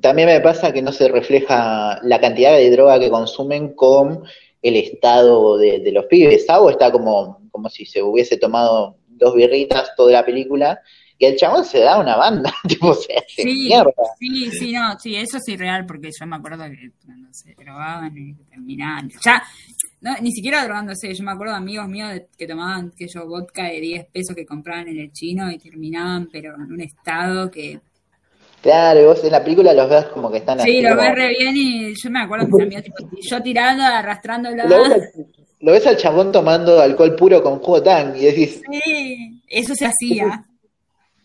También me pasa que no se refleja la cantidad de droga que consumen con el estado de, de los pibes. Sabo está como, como si se hubiese tomado dos birritas toda la película y el chabón se da una banda, tipo, se hace Sí, mierda. sí, sí, no, sí, eso sí real, porque yo me acuerdo que cuando se drogaban y terminaban, ya, no, ni siquiera drogándose, yo me acuerdo de amigos míos que tomaban, que yo, vodka de 10 pesos que compraban en el chino y terminaban, pero en un estado que, Claro, y vos en la película los ves como que están sí, así lo como- ves re bien y yo me acuerdo mis amigos, tipo, yo tirando, arrastrándola, lo, ves al, lo ves al chabón tomando alcohol puro con jugo tang y decís, sí, eso se hacía,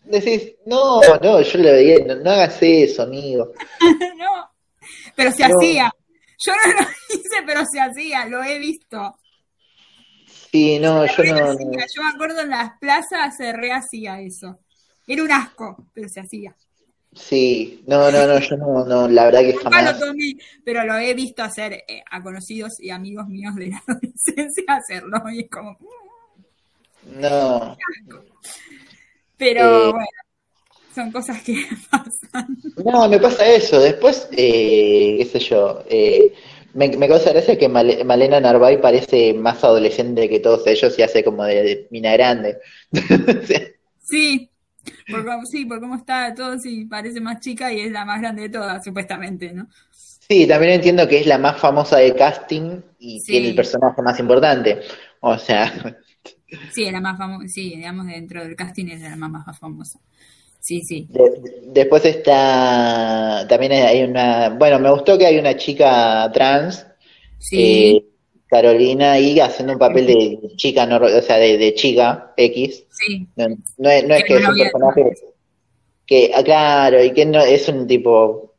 decís, no, no, yo le veía, no, no hagas eso, amigo. no, pero se No. hacía, yo no lo hice, pero se hacía, lo he visto. Sí, no, yo no. Yo me acuerdo en las plazas se rehacía eso. Era un asco, pero se hacía. Sí, no, no, no, yo no, no, la verdad que jamás. lo tomé, pero lo he visto hacer eh, a conocidos y amigos míos de la adolescencia hacerlo. Y es como. mm, No, Pero Eh. bueno, son cosas que pasan. no, me pasa eso. Después, eh, qué sé yo, eh, me, me causa gracia que Male- Malena Narváez parece más adolescente que todos ellos y hace como de, de mina grande. Sí, Por cómo- sí, por cómo está todo, sí, parece más chica y es la más grande de todas, supuestamente, ¿no? Sí, también entiendo que es la más famosa de casting y Sí. tiene el personaje más importante. O sea, Sí, es la más famosa, sí, digamos, dentro del casting es la más, más famosa. Sí, sí. de- después está, también hay una, bueno, me gustó que hay una chica trans, Sí, eh, Carolina, ahí haciendo un papel de chica, no, o sea, de, de chica X. sí. No, no es, no es Que es un personaje que, ah, claro, y que no es un tipo,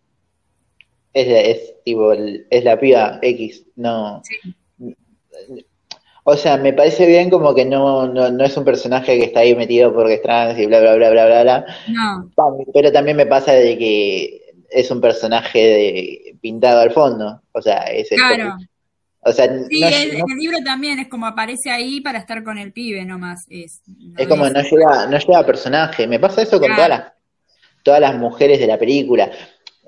es, es tipo, es la piba X, no. Sí. O sea, me parece bien como que no, no, no es un personaje que está ahí metido porque es trans y bla, bla, bla, bla, bla, bla. No, Pero también me pasa de que es un personaje de, pintado al fondo. O sea, es esto. claro. O sea, Sí, no- el- no- el libro también es como aparece ahí para estar con el pibe nomás. Es, no es como no lleva, no lleva personaje. Me pasa eso con Claro. todas las, todas las mujeres de la película.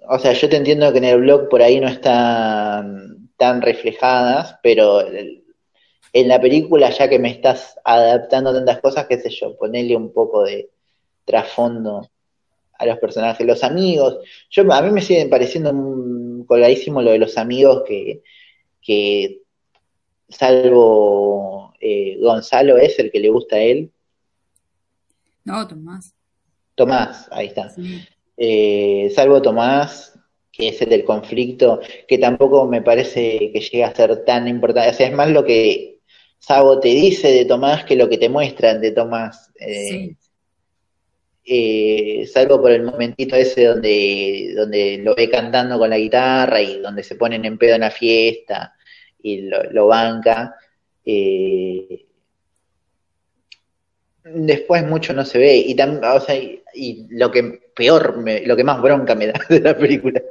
O sea, yo te entiendo que en el blog por ahí no están tan reflejadas, pero el- en la película, ya que me estás adaptando tantas cosas, qué sé yo, ponerle un poco de trasfondo a los personajes, los amigos. Yo, a mí me sigue pareciendo un colgadísimo lo de los amigos que, que salvo eh, Gonzalo es el que le gusta a él. No, Tomás. Tomás, ahí está. Sí. Eh, salvo Tomás, que es el del conflicto, que tampoco me parece que llegue a ser tan importante. O sea, es más lo que Sabo te dice de Tomás que lo que te muestran de Tomás. Eh, Sí. eh, salvo por el momentito ese donde, donde lo ve cantando con la guitarra y donde se ponen en pedo en la fiesta y lo, lo banca. eh, después mucho no se ve y, tam- o sea, y, y lo que peor, me- lo que más bronca me da de la película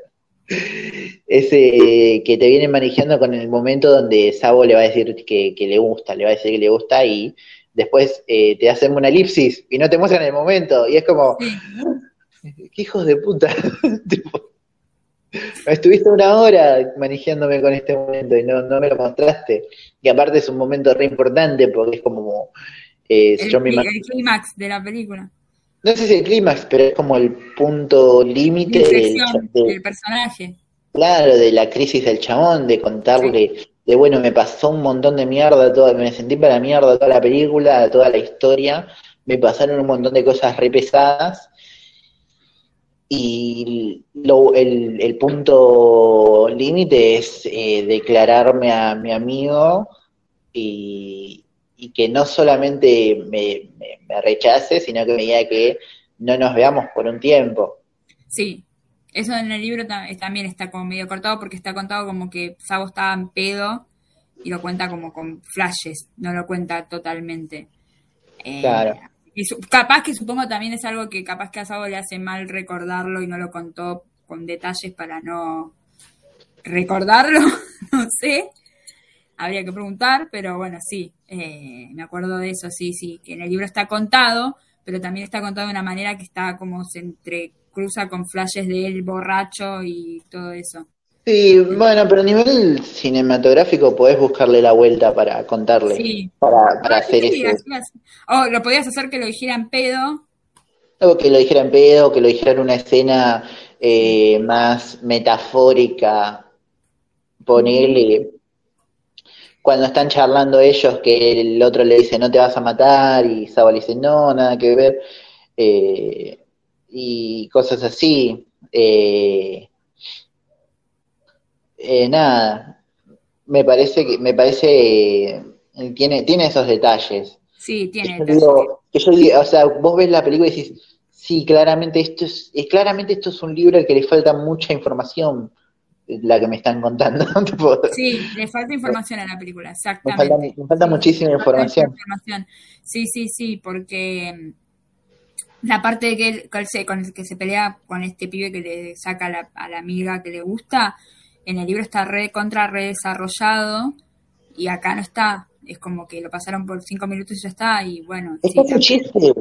es eh, que te vienen manejando con el momento donde Sabo le va a decir que, que le gusta, le va a decir que le gusta y después eh, te hacen una elipsis y no te muestran el momento y es como, Sí. qué hijos de puta. Tipo, estuviste una hora manejándome con este momento y no, no me lo mostraste. Y aparte es un momento re importante porque es como, eh, El, yo me clí- imagino, el clímax de la película. No sé si el clímax, pero es como el punto límite del personaje. Claro, de la crisis del chabón, de contarle, de bueno, me pasó un montón de mierda, toda, me sentí para la mierda toda la película, toda la historia, me pasaron un montón de cosas re pesadas, y lo- el, el punto límite es eh, declararme a mi amigo y, y que no solamente me, me- me rechace, sino que me diga que no nos veamos por un tiempo. Sí. Eso en el libro ta- también está como medio cortado porque está contado como que Sabo estaba en pedo y lo cuenta como con flashes, no lo cuenta totalmente. Eh, Claro. Y su- capaz que supongo también es algo que capaz que a Sabo le hace mal recordarlo y no lo contó con detalles para no recordarlo, no sé. Habría que preguntar, pero bueno, sí, eh, me acuerdo de eso, sí, sí, que en el libro está contado, pero también está contado de una manera que está como se entrecruza con flashes de él borracho y todo eso. Sí, bueno, pero a nivel cinematográfico podés buscarle la vuelta para contarle, Sí. para, para Ah, hacer sí, hacías- O lo podías hacer que lo dijera en pedo, algo que lo dijera en pedo, que lo dijera en una escena eh, más metafórica, ponerle, cuando están charlando ellos, que el otro le dice no te vas a matar, y Saba le dice no, nada que ver, eh, y cosas así. Eh, eh, nada, me parece que, me parece, eh, tiene, tiene esos detalles. sí, tiene yo detalles. digo, que yo digo, o sea, vos ves la película y decís, sí, claramente esto es, claramente esto es un libro al que le falta mucha información, la que me están contando. Sí, le falta información a la película, me falta, exactamente. me falta Sí, muchísima falta información. información. Sí, sí, sí, porque mm, la parte de que él, que él se, con el que se pelea con este pibe que le saca a la, a la amiga que le gusta, en el libro está re contra re desarrollado y acá no está. Es como que lo pasaron por cinco minutos y ya está, y bueno, Es sí, un chiste ese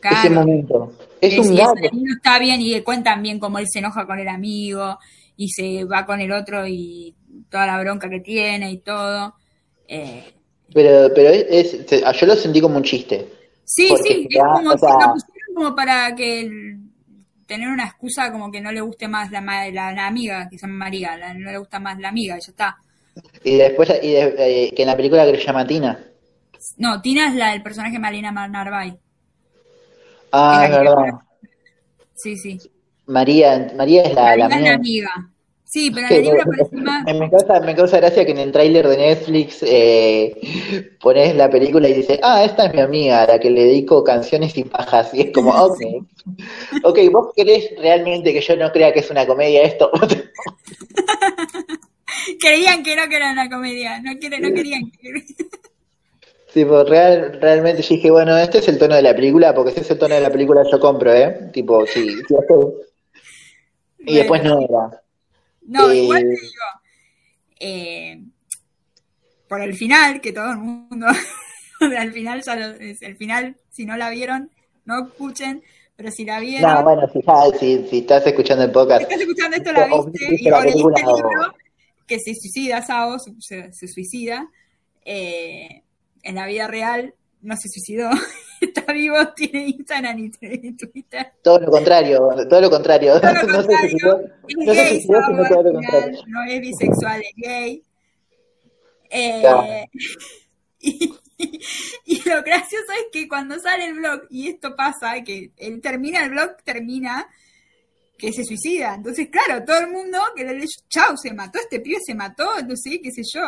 claro. momento. Es un gato. eso está bien y le cuentan bien cómo él se enoja con el amigo y se va con el otro y toda la bronca que tiene y todo. Eh, Pero, pero es, es- se- yo lo sentí como un chiste. sí, sí, es como o sea, lo pusieron como para que el- tener una excusa como que no le guste más la, ma- la, la amiga, que se llama María, la- no le gusta más la amiga, ya está. Y después, y de- eh, que en la película que se llama Tina. No, Tina es la del personaje Malena Narváez. Ah, es verdad. Sí, sí. María, María es la, la la mía. amiga. Sí, pero libro me, parece más... me- causa, me causa gracia que en el tráiler de Netflix eh, pones la película y dice, ah, esta es mi amiga, a la que le dedico canciones y pajas. Y es como, ok. Ok, ¿vos querés realmente que yo no crea que es una comedia esto? Creían que no, que era una comedia. No, querían que... Tipo, real, realmente yo dije, bueno, este es el tono de la película, porque si es el tono de la película yo compro, ¿eh? Tipo, sí. sí, Y después no era. No, Eh, igual te digo, eh, por el final, que todo el mundo, al final, ya lo- es el final, si no la vieron, no escuchen, pero si la vieron, No, bueno, si, si, si estás escuchando el si podcast, estás escuchando esto, la viste, viste y la película, el o- libro, que se suicida, Sao, se, se suicida, eh, en la vida real no se suicidó, está vivo, tiene Instagram y Twitter. todo lo contrario, todo lo contrario. Todo lo No contrario, es gay, no bisexual, es gay. Eh, Claro. y, y lo gracioso es que cuando sale el blog, y esto pasa, que él termina el blog, termina que se suicida. Entonces, claro, todo el mundo que le leyó, chau, se mató, este pibe se mató, no sé, qué sé yo.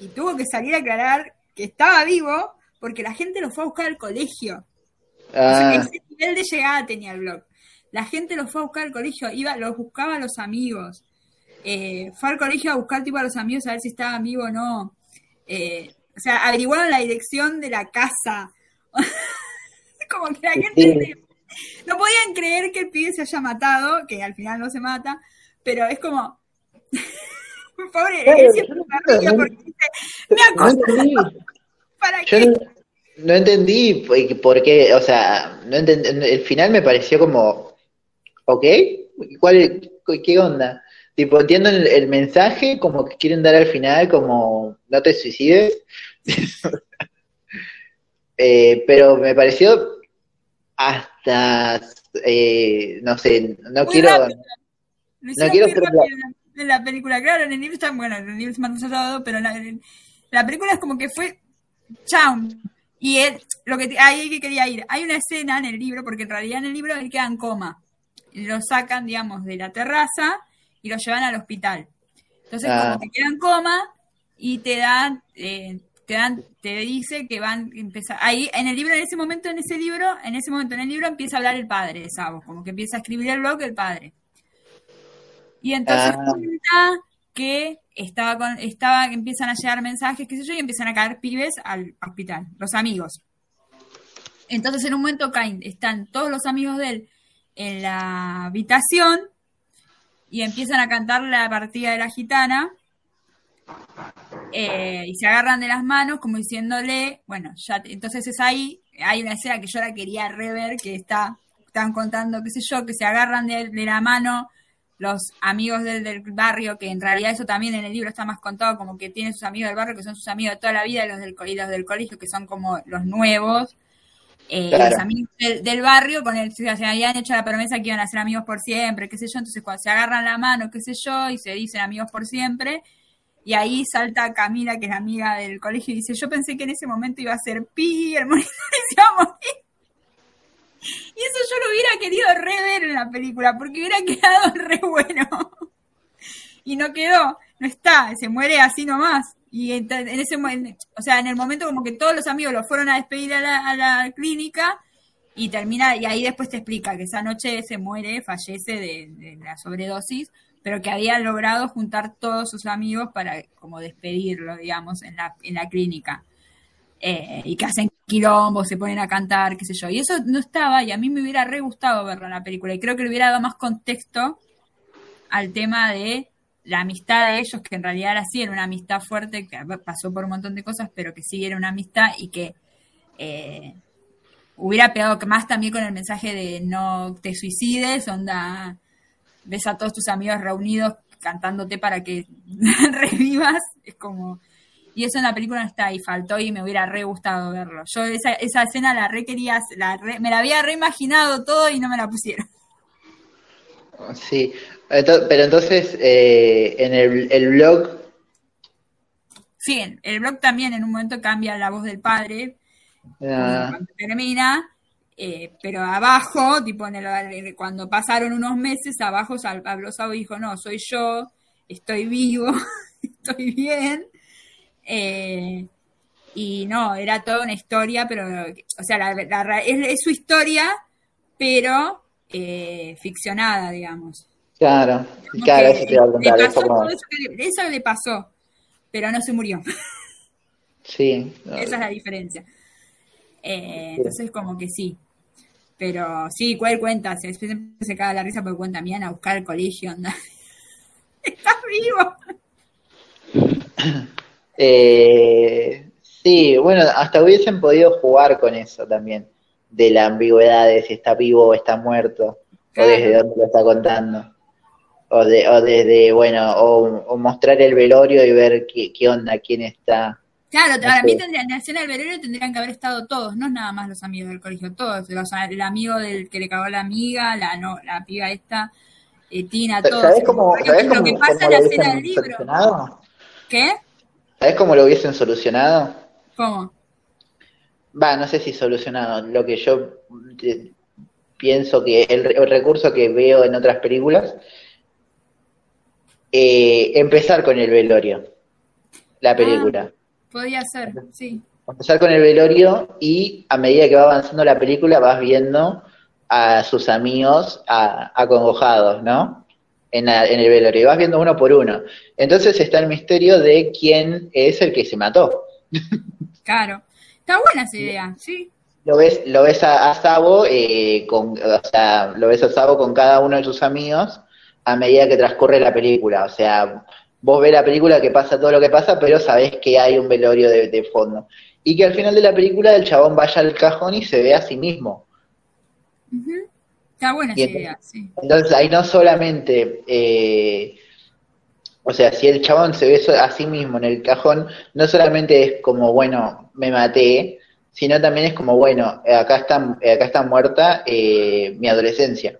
Y tuvo que salir a aclarar que estaba vivo porque la gente lo fue a buscar al colegio. O sea, Ah, ese nivel de llegada tenía el blog. La gente lo fue a buscar al colegio, iba, los buscaba a los amigos. Eh, fue al colegio a buscar tipo a los amigos a ver si estaban vivos o no. Eh, o sea, averiguaron la dirección de la casa. Como que la gente Sí. no podían creer que el pibe se haya matado, que al final no se mata, pero es como pobre, él siempre se ríe porque dice, me. ¿Para Yo qué? no, no entendí por- qué, o sea, no entendí, el final me pareció como, ¿ok? ¿Cuál, qué onda? Tipo, entiendo el, el mensaje como que quieren dar al final, como no te suicides, Eh, pero me pareció hasta, eh, no sé, no Muy quiero, rápido. Hicieron quiero en la película. Claro, en el libro está, bueno, en el libro es más desarrollado, pero en la, en la película es como que fue chao. Y él, lo que ahí que quería ir, hay una escena en el libro, porque en realidad en el libro él queda en coma. Lo sacan, digamos, de la terraza y lo llevan al hospital. Entonces, Ah. como que queda en coma y te dan, eh, te dan, te dice que van a empezar. Ahí, en el libro, en ese momento, en ese libro, en ese momento en el libro empieza a hablar el padre de Sabo, como que empieza a escribir el blog el padre. Y entonces Ah. cuenta que estaba con, estaba, empiezan a llegar mensajes, qué sé yo, y empiezan a caer pibes al hospital, los amigos. Entonces en un momento caen, están todos los amigos de él en la habitación y empiezan a cantar la partida de la gitana eh, y se agarran de las manos como diciéndole, bueno, ya, entonces es ahí, hay una escena que yo la quería rever, que está, están contando, qué sé yo, que se agarran de, de la mano los amigos del, del barrio, que en realidad eso también en el libro está más contado, como que tiene sus amigos del barrio, que son sus amigos de toda la vida, y los del, y los del colegio, que son como los nuevos, eh, y los amigos del, del barrio, con el, se habían hecho la promesa que iban a ser amigos por siempre, qué sé yo, entonces cuando se agarran la mano, qué sé yo, y se dicen amigos por siempre, y ahí salta Camila, que es amiga del colegio, y dice, yo pensé que en ese momento iba a ser Pi, el monitor se iba a morir. Y eso yo lo hubiera querido rever en la película, porque hubiera quedado re bueno. Y no quedó, no está, se muere así nomás. Y en, ese o sea, en el momento como que todos los amigos lo fueron a despedir a la, a la clínica y termina, y ahí después te explica que esa noche se muere, fallece de, de la sobredosis, pero que había logrado juntar todos sus amigos para como despedirlo, digamos, en la, en la clínica. Eh, y que hacen quilombo, se ponen a cantar, qué sé yo. Y eso no estaba, y a mí me hubiera re gustado verlo en la película. Y creo que le hubiera dado más contexto al tema de la amistad de ellos, que en realidad era así, era una amistad fuerte, que pasó por un montón de cosas, pero que sí era una amistad y que eh, hubiera pegado más también con el mensaje de no te suicides, onda, ves a todos tus amigos reunidos cantándote para que revivas, es como... Y eso en la película no está y faltó y me hubiera re gustado verlo. Yo esa, esa escena la re quería, la re- me la había reimaginado todo y no me la pusieron. Sí, pero entonces eh, en el, el blog, Sí, en- el blog también en un momento cambia la voz del padre ah, cuando termina, eh, pero abajo, tipo en el- cuando pasaron unos meses, abajo habló Sabo y dijo, no, soy yo, estoy vivo, estoy bien. Eh, y no, era toda una historia, pero, o sea, la- la es, es su historia, pero eh, ficcionada, digamos. claro, claro, eso te iba a le pasó todo eso, que le, eso le pasó, pero no se murió. sí, Esa es la diferencia. Eh, entonces, como que sí. Pero sí, ¿cuál cuenta? Se, siempre se caga la risa porque cuenta, iban a buscar al colegio, anda. ¿Estás vivo? Eh, sí, bueno, hasta hubiesen podido jugar con eso también, de la ambigüedad de si está vivo o está muerto, o desde dónde lo está contando, o, de, o desde, bueno, o, o mostrar el velorio y ver qué, qué onda, quién está. Claro, No para mí tendrían, en la escena del velorio tendrían que haber estado todos, no nada más los amigos del colegio, todos. Los, el amigo del que le cagó la amiga, la no, la piba esta, eh, Tina, todos. ¿Sabés cómo, Lo ¿sabés que cómo, pasa cómo en la escena del libro. ¿Qué? ¿Sabés cómo lo hubiesen solucionado? ¿Cómo? Va, no sé si solucionado. Lo que yo eh, pienso que el, re- el recurso que veo en otras películas, eh, empezar con el velorio, la película. Podía ser, sí. Empezar con el velorio y a medida que va avanzando la película vas viendo a sus amigos a- acongojados, ¿no? En, la- en el velorio. Y vas viendo uno por uno. Entonces está el misterio de quién es el que se mató. Claro. Está buena esa idea, sí. Lo ves, lo ves a, a Sabo, eh, con, o sea, lo ves a Sabo con cada uno de sus amigos a medida que transcurre la película. O sea, vos ves la película que pasa todo lo que pasa, pero sabés que hay un velorio de, de fondo. Y que al final de la película el chabón vaya al cajón y se ve a sí mismo. Ujú. Está buena esa idea, sí. Entonces ahí no solamente, eh, o sea, si el chabón se ve a sí mismo en el cajón, no solamente es como, bueno, me maté, sino también es como, bueno, eh, acá está, eh, acá está muerta eh, mi adolescencia,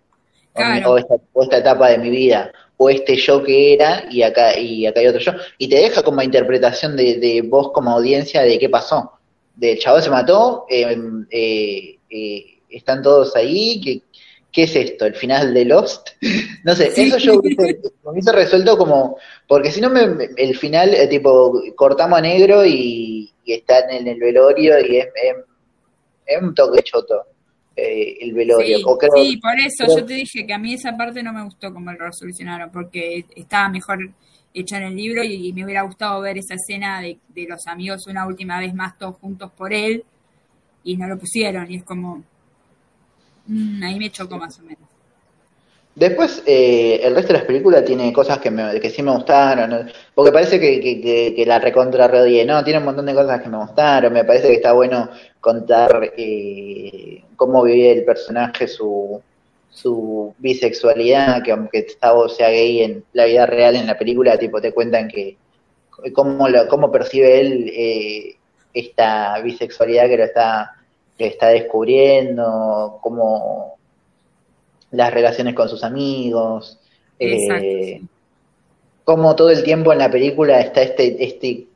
Claro. o esta, o esta etapa de mi vida, o este yo que era y acá, y acá hay otro yo, y te deja como interpretación de, de vos como audiencia de qué pasó. Del chabón se mató, eh, eh, están todos ahí, ¿qué, ¿qué es esto? ¿El final de Lost? No sé, Sí. eso yo lo hubiese resuelto como, porque si no me, me- el final, eh, tipo, cortamos a negro y, y están en el velorio y es, es, es un toque choto eh, el velorio. Sí, O creo- sí, por eso creo- yo te dije que a mí esa parte no me gustó como lo resolucionaron, porque estaba mejor hecho en el libro y, y me hubiera gustado ver esa escena de, de los amigos una última vez más todos juntos por él y no lo pusieron y es como mm, ahí me chocó más o menos. Después, eh, el resto de las películas tiene cosas que, me, que sí me gustaron, porque parece que, que, que- la recontra rodie, no, tiene un montón de cosas que me gustaron, me parece que está bueno contar eh, cómo vivía el personaje su, su bisexualidad, que aunque Gustavo sea gay en la vida real, en la película, tipo, te cuentan que cómo, lo, cómo percibe él eh, esta bisexualidad que lo está, que está descubriendo, cómo las relaciones con sus amigos, Exacto, eh, sí. cómo todo el tiempo en la película está este, este,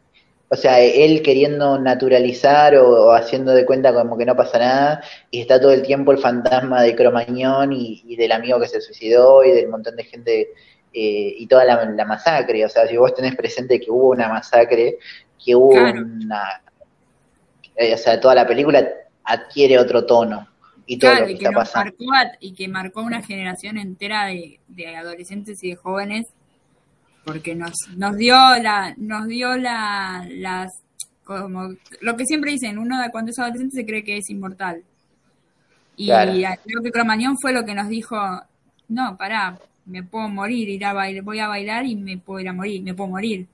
o sea, él queriendo naturalizar o, o haciendo de cuenta como que no pasa nada, y está todo el tiempo el fantasma de Cromañón y, y del amigo que se suicidó y del montón de gente eh, y toda la, la masacre, o sea, si vos tenés presente que hubo una masacre, que hubo Claro. una, eh, o sea, toda la película adquiere otro tono y todo Claro, lo que y que está nos pasando. marcó a- y que marcó una generación entera de, de adolescentes y de jóvenes porque nos nos dio la nos dio la las como lo que siempre dicen uno cuando es adolescente se cree que es inmortal y Claro. creo que Cromañón fue lo que nos dijo no pará me puedo morir ir a bailar voy a bailar y me puedo ir a morir me puedo morir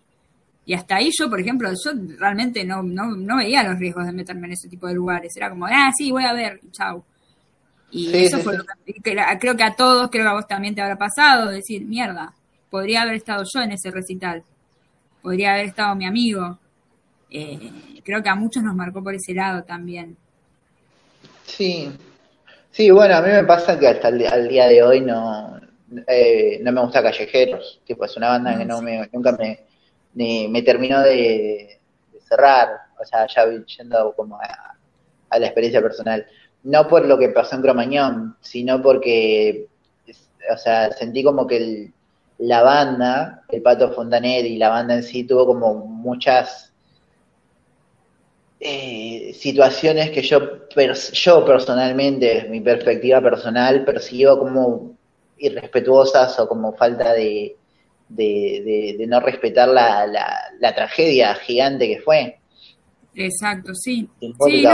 y hasta ahí yo, por ejemplo, yo realmente no, no, no veía los riesgos de meterme en ese tipo de lugares. Era como, ah, sí, voy a ver, chau. Y Sí, eso sí, fue sí. lo que, creo que a todos, creo que a vos también te habrá pasado, decir, mierda, podría haber estado yo en ese recital. Podría haber estado mi amigo. eh, creo que a muchos nos marcó por ese lado también. Sí, sí, bueno, a mí me pasa que hasta el día de hoy no, eh, no me gusta Callejeros, tipo, es una banda que no me, nunca me, me terminó de, cerrar, o sea, ya yendo como a, la experiencia personal. No por lo que pasó en Cromañón, sino porque, o sea, sentí como que la banda, el Pato Fontanet y la banda en sí tuvo como muchas eh, situaciones que yo, yo personalmente, mi perspectiva personal, percibo como irrespetuosas o como falta de, de, no respetar la, la, tragedia gigante que fue. Exacto, sí. sí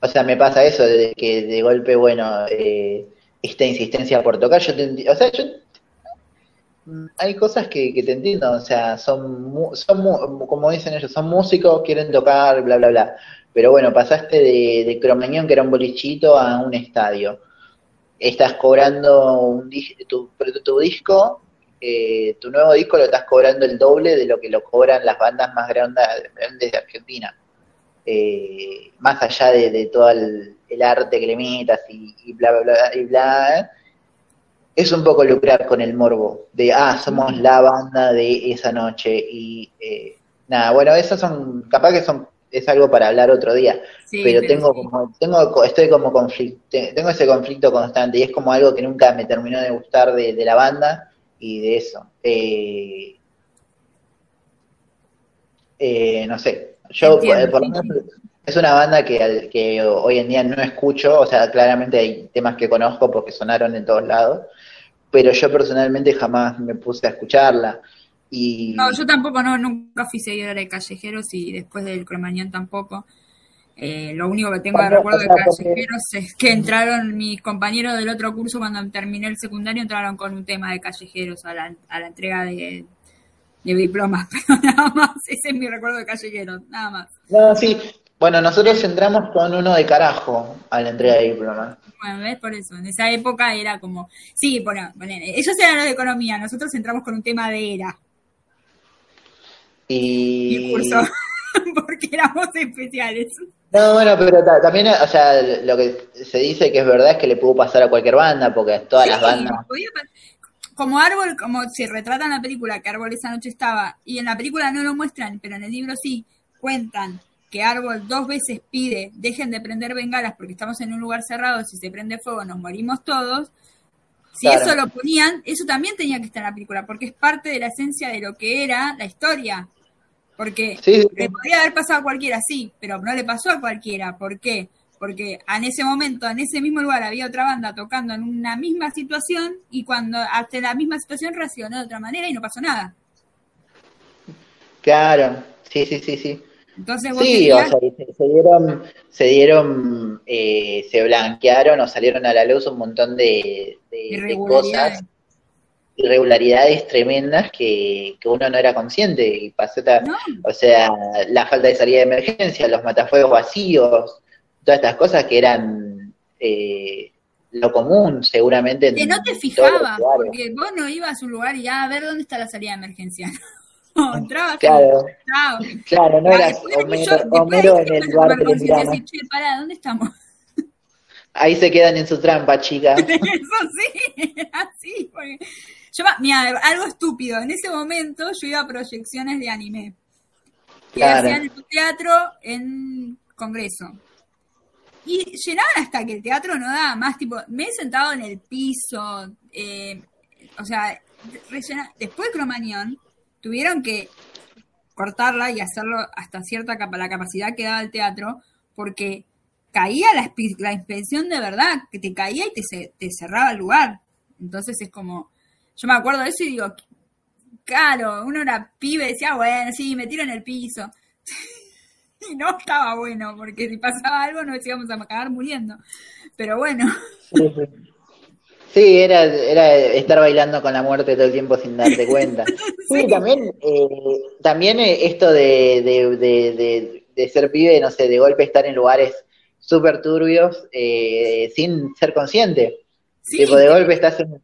o, sea, me pasa eso, de que de golpe, bueno, eh, esta insistencia por tocar, yo te, o sea, yo hay cosas que, que, te entiendo, o sea, son, son, como dicen ellos, son músicos, quieren tocar, bla, bla, bla. Pero bueno, pasaste de, de Cromañón, que era un bolichito, a un estadio estás cobrando un, tu, tu disco, eh, tu nuevo disco lo estás cobrando el doble de lo que lo cobran las bandas más grandes, de Argentina. Eh, más allá de, todo el, arte que le metas y, bla, bla, bla, y bla, es un poco lucrar con el morbo de, ah, somos la banda de esa noche y eh, nada, bueno, esos son, capaz que son es algo para hablar otro día, pero, tengo como, tengo, estoy como conflicto, tengo ese conflicto constante y es como algo que nunca me terminó de gustar de, la banda y de eso. Eh, eh, no sé, yo eh, por, lo menos es una banda que, que hoy en día no escucho, o sea, claramente hay temas que conozco porque sonaron en todos lados, pero yo personalmente jamás me puse a escucharla. No, yo tampoco, no, nunca fui seguidora de Callejeros y después del Cromañón tampoco. Eh, lo único que tengo de recuerdo de Callejeros es que entraron mis compañeros del otro curso cuando terminé el secundario, entraron con un tema de Callejeros a la, a la entrega de, de diplomas, pero nada más, ese es mi recuerdo de Callejeros, nada más. No, sí, bueno, nosotros entramos con uno de carajo a la entrega de diplomas. Bueno, ¿ves? Por eso, en esa época era como, sí, bueno, ellos eran los de economía, nosotros entramos con un tema de era. Y... curso, porque éramos especiales. No, bueno, pero también, o sea, lo que se dice que es verdad es que le pudo pasar a cualquier banda, porque todas las bandas... Como Árbol, como se retrata en la película que Árbol esa noche estaba, y en la película no lo muestran, pero en el libro sí, cuentan que Árbol dos veces pide, dejen de prender bengalas porque estamos en un lugar cerrado, si se prende fuego nos morimos todos. Si eso lo ponían, eso también tenía que estar en la película, porque es parte de la esencia de lo que era la historia. Porque le podría haber pasado a cualquiera, sí, pero no le pasó a cualquiera. ¿Por qué? Porque en ese momento, en ese mismo lugar, había otra banda tocando en una misma situación y cuando hasta la misma situación reaccionó de otra manera y no pasó nada. Claro, sí, sí, sí, sí. Entonces, sí, o sea, se, dieron, se dieron, eh, se blanquearon o salieron a la luz un montón de, de cosas irregularidades tremendas que, uno no era consciente y pasó, o sea, la falta de salida de emergencia, los matafuegos vacíos, todas estas cosas que eran eh, lo común seguramente. Que no te fijabas, porque vos no ibas a un lugar y ya a ver dónde está la salida de emergencia. No, entrabas claro, claro, no eras Homero, en el que che, pará, ¿dónde estamos? Ahí se quedan en su trampa, chicas. Eso sí, así, porque yo, mira, algo estúpido. En ese momento yo iba a proyecciones de anime. Que hacían en teatro en Congreso. Y llenaban hasta que el teatro no daba más, tipo, me he sentado en el piso, eh, o sea, después de Cromañón, tuvieron que cortarla y hacerlo hasta cierta capa, la capacidad que daba el teatro, porque caía la, la inspección de verdad, que te caía y te, te cerraba el lugar. Entonces es como, yo me acuerdo de eso y digo, claro, uno era pibe, decía, bueno, sí, me tiro en el piso. y no estaba bueno, porque si pasaba algo nos íbamos a cagar muriendo. Pero bueno. Sí, era, era estar bailando con la muerte todo el tiempo sin darte cuenta. sí, también, eh, también eh, esto de, de, de, de, ser pibe, no sé, de golpe estar en lugares súper turbios eh, sin ser consciente. Sí, tipo, de golpe estás en,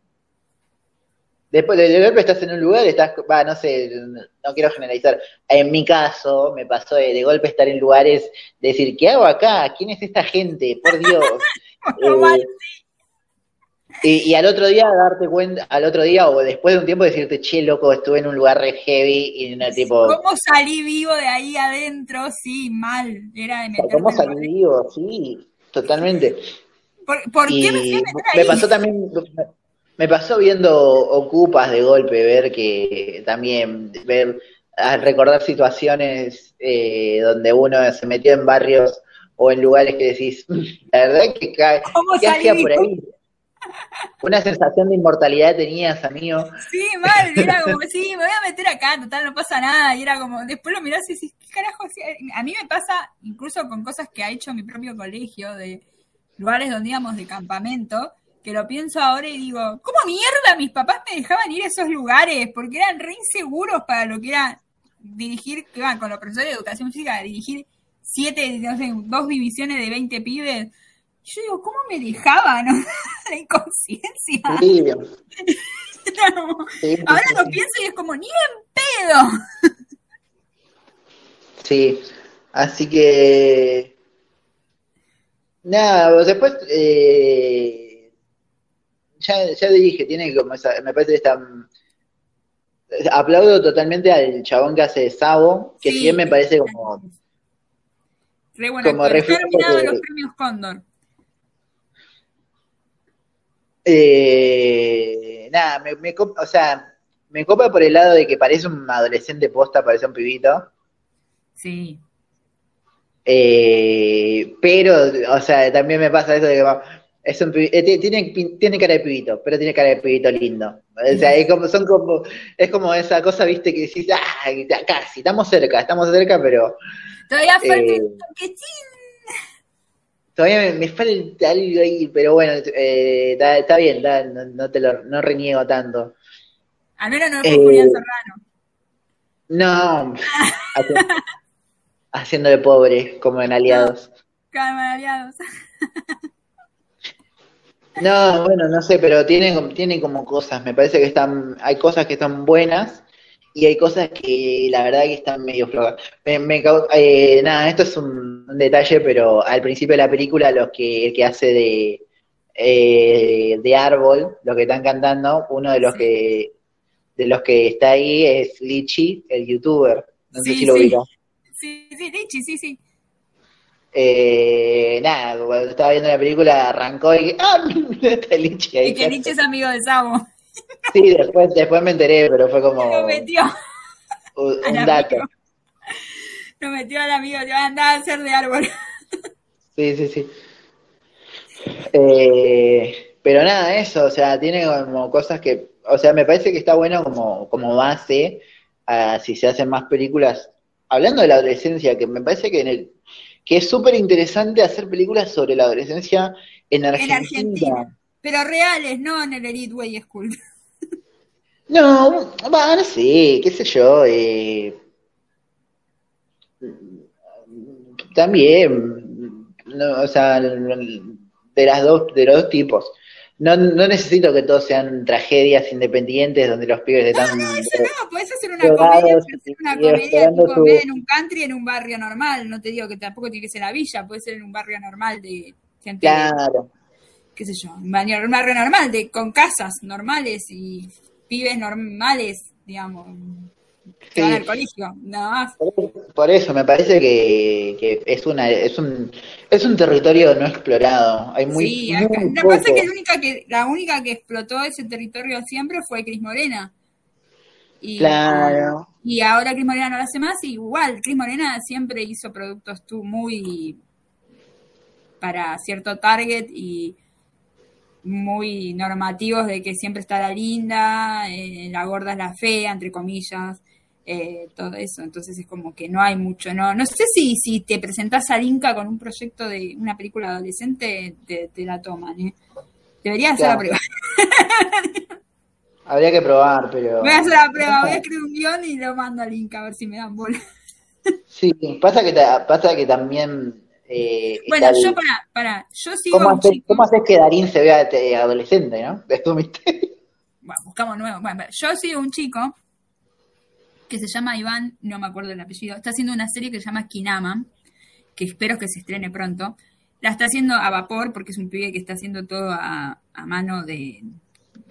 Después de golpe estás en un lugar, estás, va, no sé, no quiero generalizar. En mi caso, me pasó de, de golpe estar en lugares, de decir, ¿qué hago acá? ¿Quién es esta gente? Por Dios. Eh, y, y al otro día darte cuenta, al otro día o después de un tiempo decirte, che, loco, estuve en un lugar re heavy y no, tipo, ¿Cómo salí vivo de ahí adentro? Sí, mal. Era de ¿cómo salí vivo? Sí, totalmente. ¿Por, por qué me me pasó también, me pasó viendo Ocupas de golpe, ver que también, ver, recordar situaciones eh, donde uno se metió en barrios o en lugares que decís, "Mm, la verdad que ca- ¿Cómo ¿qué hacía por ahí? Una sensación de inmortalidad tenías, amigo. Sí, mal, era como, sí, me voy a meter acá, total, no pasa nada. Y era como, después lo mirás y decís, ¿qué carajo? A mí me pasa, incluso con cosas que ha hecho mi propio colegio, de lugares donde íbamos de campamento, que lo pienso ahora y digo, ¿cómo mierda mis papás me dejaban ir a esos lugares? Porque eran re inseguros para lo que era dirigir, que van con los profesores de educación física, dirigir siete, no sé, dos divisiones de 20 pibes. Yo digo, ¿cómo me dejaban? La inconsciencia. Sí, Ahora sí, lo pienso y es como, ni en pedo. Sí, así que nada, después eh, ya, ya dije, tiene como esa, me parece que está aplaudo totalmente al chabón que hace Sabo, que Sí. sí me parece como Re bueno Como nominado a los premios Cóndor. eh, nada, me, o sea, me copa por el lado de que parece un adolescente posta, parece un pibito. Sí. Eh, pero, o sea, también me pasa eso de que es un pibi- eh, ti- tiene, tiene cara de pibito, pero tiene cara de pibito lindo. O sea, es como, son como, es como esa cosa, viste, que decís, ah, casi, estamos cerca, estamos cerca, pero Todavía falta Eh, toquetín. todavía me, me falta algo ahí, pero bueno, eh, está, está bien, está- no, no te lo, no reniego tanto. Al menos no fue eh, Julián Serrano. No, haci- haciendo de pobre, como en Aliados. Calma, aliados. No, bueno, no sé, pero tiene, tiene como cosas, me parece que están, hay cosas que están buenas y hay cosas que la verdad que están medio flojas. Me, me eh, nada, esto es un, un detalle, pero al principio de la película los que, el que hace de, eh, de árbol, los que están cantando, uno de los Sí. que de los que está ahí es Lichi, el youtuber. No sé Sí, si lo sí. Sí, sí, Lichi, sí, sí. Eh, nada, cuando estaba viendo la película arrancó y dije, ¡ah! Está Lichi ahí. Y que Lichi es amigo de Sabo. Sí, después, después me enteré, pero fue como Lo metió un dato. amigo. Lo metió al amigo, te va a andar a hacer de árbol. Sí, sí, sí. Eh, pero nada, eso, o sea, tiene como cosas que, o sea, me parece que está bueno como, como base a si se hacen más películas. Hablando de la adolescencia, que me parece que en el, que es súper interesante hacer películas sobre la adolescencia en En Argentina. Argentina. Pero reales, no en el Elite Way School. No, va, no sé, qué sé yo. eh, también, no, o sea, de las dos, de los dos tipos. No, no necesito que todos sean tragedias independientes donde los pibes están. No, eso no, podés hacer una comedia, podés hacer una comedia tipo, su- en un country, en un barrio normal. No te digo que tampoco tiene que ser la villa, puede ser en un barrio normal de gente, Claro, qué sé yo, un barrio, un barrio normal, de con casas normales y pibes normales, digamos, que Sí. van al colegio, nada más. Por eso me parece que, que es una es un es un territorio no explorado. Hay muy, sí, muy acá. Poco. pasa que la única que, la única que explotó ese territorio siempre fue Cris Morena. Y, Claro. y ahora Cris Morena no lo hace más, y igual, Cris Morena siempre hizo productos tú muy para cierto target y muy normativos de que siempre está la linda, eh, la gorda es la fea, entre comillas, eh, todo eso. Entonces es como que no hay mucho, no, no sé si, si te presentás al Inca con un proyecto de una película adolescente, te, te la toman, ¿eh? Debería hacer la prueba. Habría que probar, pero. Voy a hacer la prueba, voy a escribir un guion y lo mando al Inca a ver si me dan bola. Sí, pasa que, pasa que también. eh, Bueno, el- yo para, para, yo sigo ¿Cómo chico. cómo haces que Darín se vea eh, adolescente, no? Es tu misterio. bueno, buscamos nuevo. Bueno, yo sigo un chico que se llama Iván, no me acuerdo el apellido, está haciendo una serie que se llama Kinama, que espero que se estrene pronto. La está haciendo a vapor porque es un pibe que está haciendo todo a, a mano de,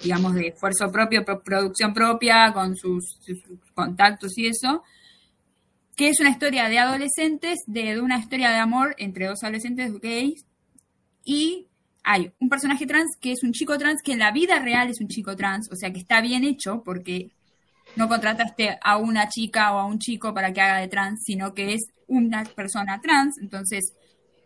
digamos, de esfuerzo propio, producción propia, con sus, contactos y eso, que es una historia de adolescentes, de, de, una historia de amor entre dos adolescentes gays, y hay un personaje trans que es un chico trans que en la vida real es un chico trans, o sea que está bien hecho porque no contrataste a una chica o a un chico para que haga de trans, sino que es una persona trans, entonces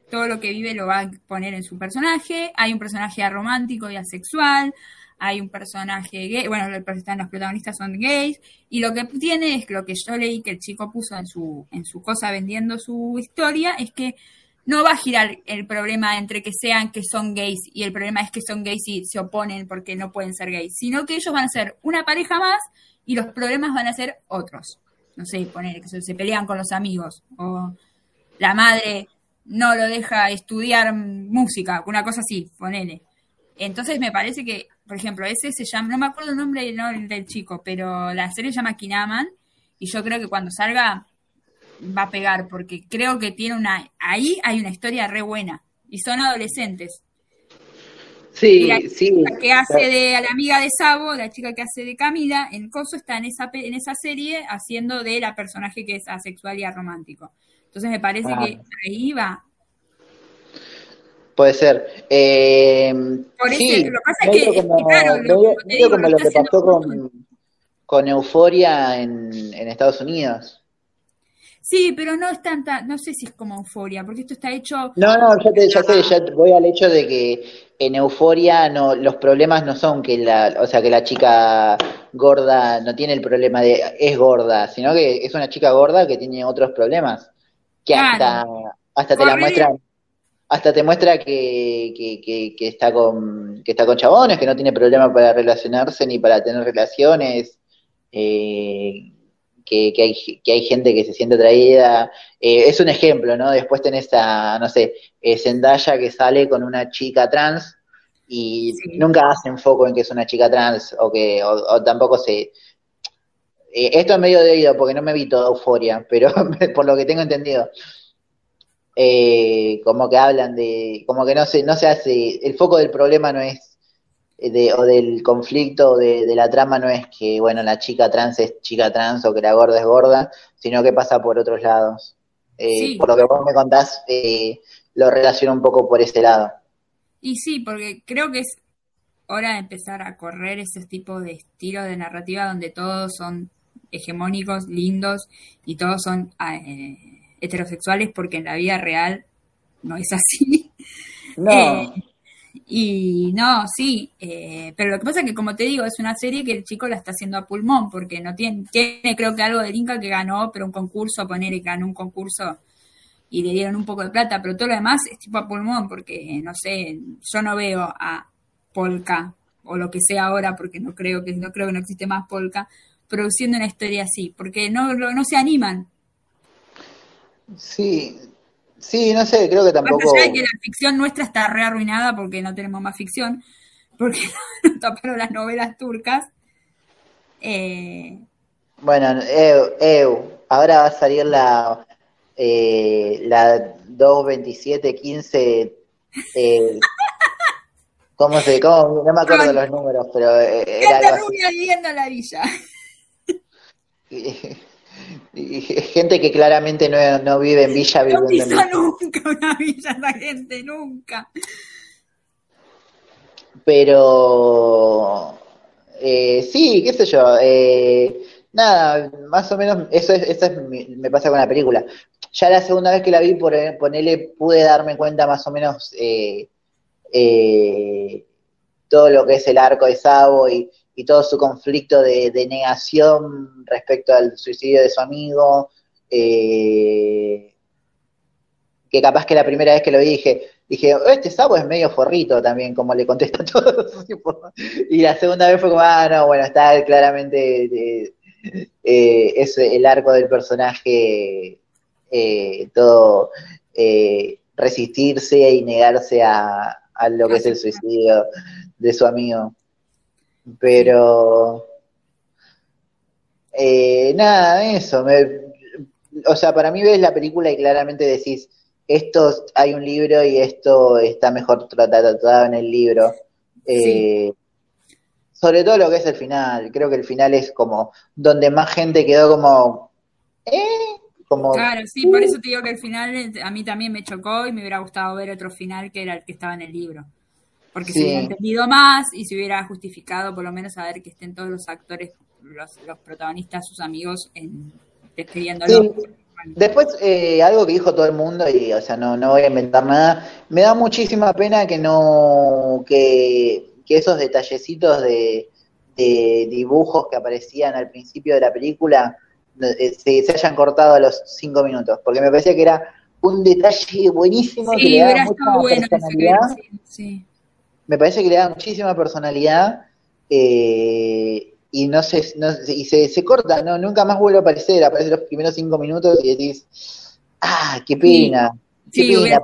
todo lo que vive lo va a poner en su personaje, hay un personaje romántico y asexual, hay un personaje gay, bueno, los protagonistas son gays, y lo que tiene es lo que yo leí que el chico puso en su, en su cosa vendiendo su historia, es que no va a girar el problema entre que sean que son gays y el problema es que son gays y se oponen porque no pueden ser gays, sino que ellos van a ser una pareja más y los problemas van a ser otros. No sé, poner que se pelean con los amigos o la madre no lo deja estudiar música, una cosa así, ponele. Entonces me parece que, por ejemplo, ese se llama, no me acuerdo el nombre del chico, pero la serie se llama Kinaman y yo creo que cuando salga va a pegar porque creo que tiene una, ahí hay una historia re buena y son adolescentes. Sí, sí. La que hace de a la amiga de Sabo, la chica que hace de Camila, en Coso está en esa, en esa serie haciendo de la personaje que es asexual y aromántico. Entonces me parece Ah. que ahí va. Puede ser. Eh, Por eso, sí, lo que pasa es que, como, claro, lo- medio- medio digo, como lo lo que pasó con, con Euforia en, en Estados Unidos. Sí, pero no es tanta, no sé si es como euforia, porque esto está hecho. No, no, yo te, ya sé, ya voy al hecho de que en Euforia no, los problemas no son que la, o sea, que la chica gorda no tiene el problema de es gorda, sino que es una chica gorda que tiene otros problemas, que hasta, Claro. hasta te la Corre- muestra, hasta te muestra que, que, que, que está con, que está con chabones, que no tiene problema para relacionarse ni para tener relaciones, eh, que, que, hay, que hay gente que se siente atraída. Eh, es un ejemplo, ¿no? Después tenés a, no sé, eh, Zendaya que sale con una chica trans y Sí. nunca hacen foco en que es una chica trans o que o, o tampoco se... eh, esto es medio de oído porque no me vi toda euforia, pero por lo que tengo entendido, eh, como que hablan de, como que no se, no se hace, el foco del problema no es de, o del conflicto o de, de la trama no es que, bueno, la chica trans es chica trans o que la gorda es gorda, sino que pasa por otros lados. Eh, Sí. Por lo que vos me contás, eh, lo relaciono un poco por ese lado. Y sí, porque creo que es hora de empezar a correr esos tipos de estilos de narrativa donde todos son hegemónicos, lindos y todos son eh, heterosexuales, porque en la vida real no es así. No, Eh, y no, sí, eh, pero lo que pasa es que, como te digo, es una serie que el chico la está haciendo a pulmón, porque no tiene, tiene creo que algo del Inca que ganó, pero un concurso, poner que ganó un concurso y le dieron un poco de plata, pero todo lo demás es tipo a pulmón, porque no sé, yo no veo a Polka o lo que sea ahora, porque no creo que no creo que no existe más Polka, produciendo una historia así, porque no, no se animan. sí, sí, no sé, creo que Más tampoco... allá de que la ficción nuestra está re arruinada porque no tenemos más ficción, porque nos taparon las novelas turcas. Eh, Bueno, Eu, Eu, ahora va a salir la, eh, la 22715, eh, ¿cómo se, cómo, no me acuerdo los números, pero eh, era gente algo así. rubia viviendo en la villa. Gente que claramente no, no vive en Villa, No viviendo en Villa. nunca una villa esa gente, nunca. Pero eh, sí, qué sé yo. eh, nada, más o menos eso es, eso es mi- me pasa con la película. Ya la segunda vez que la vi, por ponele, pude darme cuenta más o menos eh, eh, todo lo que es el arco de Sabo y, y todo su conflicto de, negación respecto al suicidio de su amigo. eh, que capaz que la primera vez que lo vi dije, dije, "Oh, este Sabo es medio forrito también, como le contesta a todos. y la segunda vez fue como, ah, no, bueno, está claramente, eh, eh, es el arco del personaje, eh, todo eh, resistirse y negarse a lo que es el suicidio de su amigo. Pero. Eh, nada, eso. Me, o sea, para mí ves la película y claramente decís, esto hay un libro y esto está mejor tratado en el libro. Eh, sobre todo lo que es el final. Creo que el final es como donde más gente quedó como. ¿Eh? Como, claro, sí, por eso te digo que el final a mí también me chocó y me hubiera gustado ver otro final que era el que estaba en el libro. Porque se hubiera entendido más y se hubiera justificado por lo menos saber que estén todos los actores, los, los protagonistas, sus amigos, en, describiéndolo. Después, eh, algo que dijo todo el mundo, y o sea, no, no voy a inventar nada, me da muchísima pena que no, que, esos detallecitos de, dibujos que aparecían al principio de la película eh, se, hayan cortado a los cinco minutos, porque me parecía que era un detalle buenísimo que le daba mucha personalidad. Me parece que le da muchísima personalidad. Eh, y no se, no, y se, se corta, no, nunca más vuelve a aparecer, aparece los primeros cinco minutos y decís, ah, qué pena, qué pena,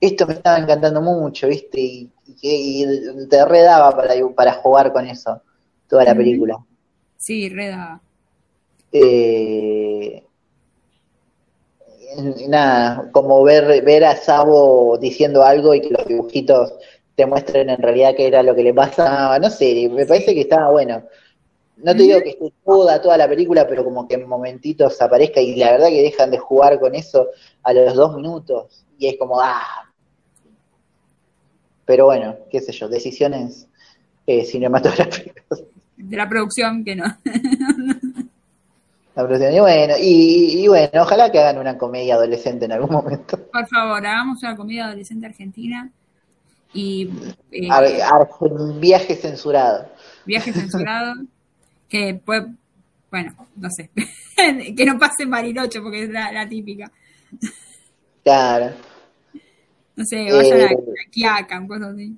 esto me estaba encantando mucho, viste, y, te redaba para, para jugar con eso, toda la película. Sí, redaba. Eh, nada, como ver, ver a Sabo diciendo algo y que los dibujitos te muestren en realidad qué era lo que le pasaba, no sé, me parece que estaba bueno. No te digo que esté toda, toda la película, pero como que en momentitos aparezca y la verdad que dejan de jugar con eso a los dos minutos y es como, ah. Pero bueno, qué sé yo, decisiones eh, cinematográficas. De la producción, que no. la producción, y bueno, y, y, bueno, ojalá que hagan una comedia adolescente en algún momento. Por favor, hagamos una comedia adolescente argentina y eh, viaje censurado. Viaje censurado, que pues, bueno, no sé, que no pase en Bariloche porque es la, típica. Claro. No sé, vayan a, Quiaca, un cosa así.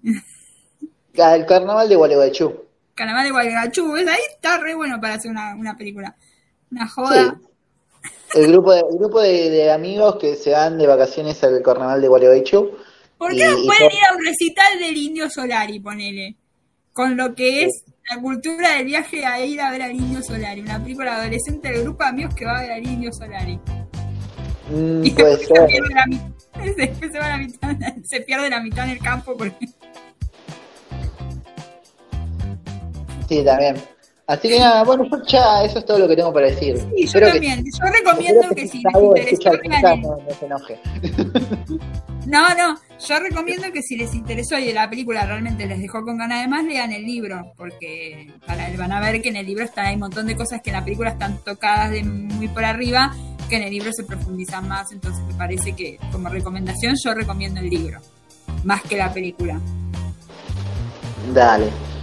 El carnaval de Gualeguaychú. Carnaval de Gualeguaychú, ahí está re bueno para hacer una, una película. Una joda. El grupo, de, el grupo de, de, amigos que se van de vacaciones al carnaval de Gualeguaychú ¿Por qué no pueden ir a un recital del Indio Solari, ponele? Con lo que es la cultura del viaje a ir a ver al Indio Solari, una película adolescente del grupo de amigos que va a ver al Indio Solari. Mm, y. Se pierde, la mitad, después se, va la mitad, se pierde la mitad en el campo porque... Sí, también. Así que nada, bueno, ya eso es todo lo que tengo para decir. Sí, yo también. yo recomiendo que, si les interesó. no, no se enoje. No, no, yo recomiendo que si les interesó y la película realmente les dejó con ganas de más, lean el libro, porque para, van a ver que en el libro está, hay un montón de cosas que en la película están tocadas de muy por arriba, que en el libro se profundizan más, entonces me parece que como recomendación yo recomiendo el libro, más que la película. Dale.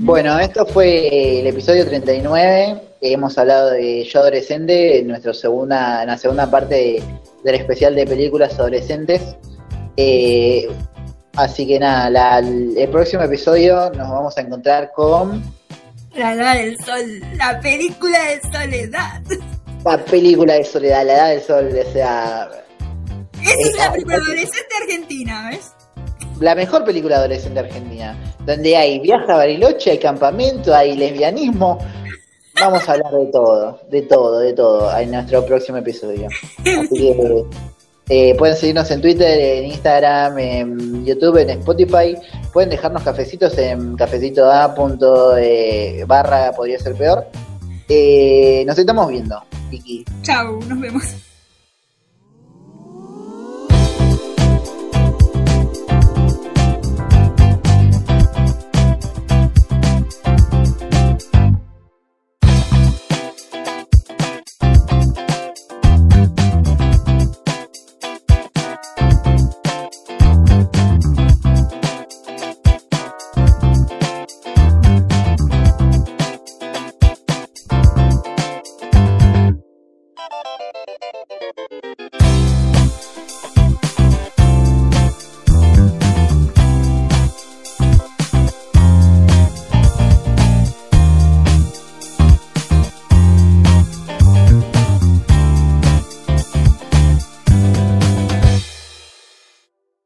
Bueno, esto fue el episodio 39. Hemos hablado de Yo Adolescente en, nuestra segunda, en la segunda parte del especial de películas adolescentes. Eh, así que nada, el próximo episodio nos vamos a encontrar con... La edad del sol, la película de soledad. La película de soledad, la edad del sol, o sea... Esa es la película adolescente argentina, ¿ves? La mejor película adolescente argentina, donde hay viaje a Bariloche, hay campamento, hay lesbianismo. Vamos a hablar de todo, de todo, de todo en nuestro próximo episodio. Así que eh, pueden seguirnos en Twitter, en Instagram, en YouTube, en Spotify. Pueden dejarnos cafecitos en cafecitoa.barra eh, barra podría ser peor. Eh, nos estamos viendo, Chao, nos vemos.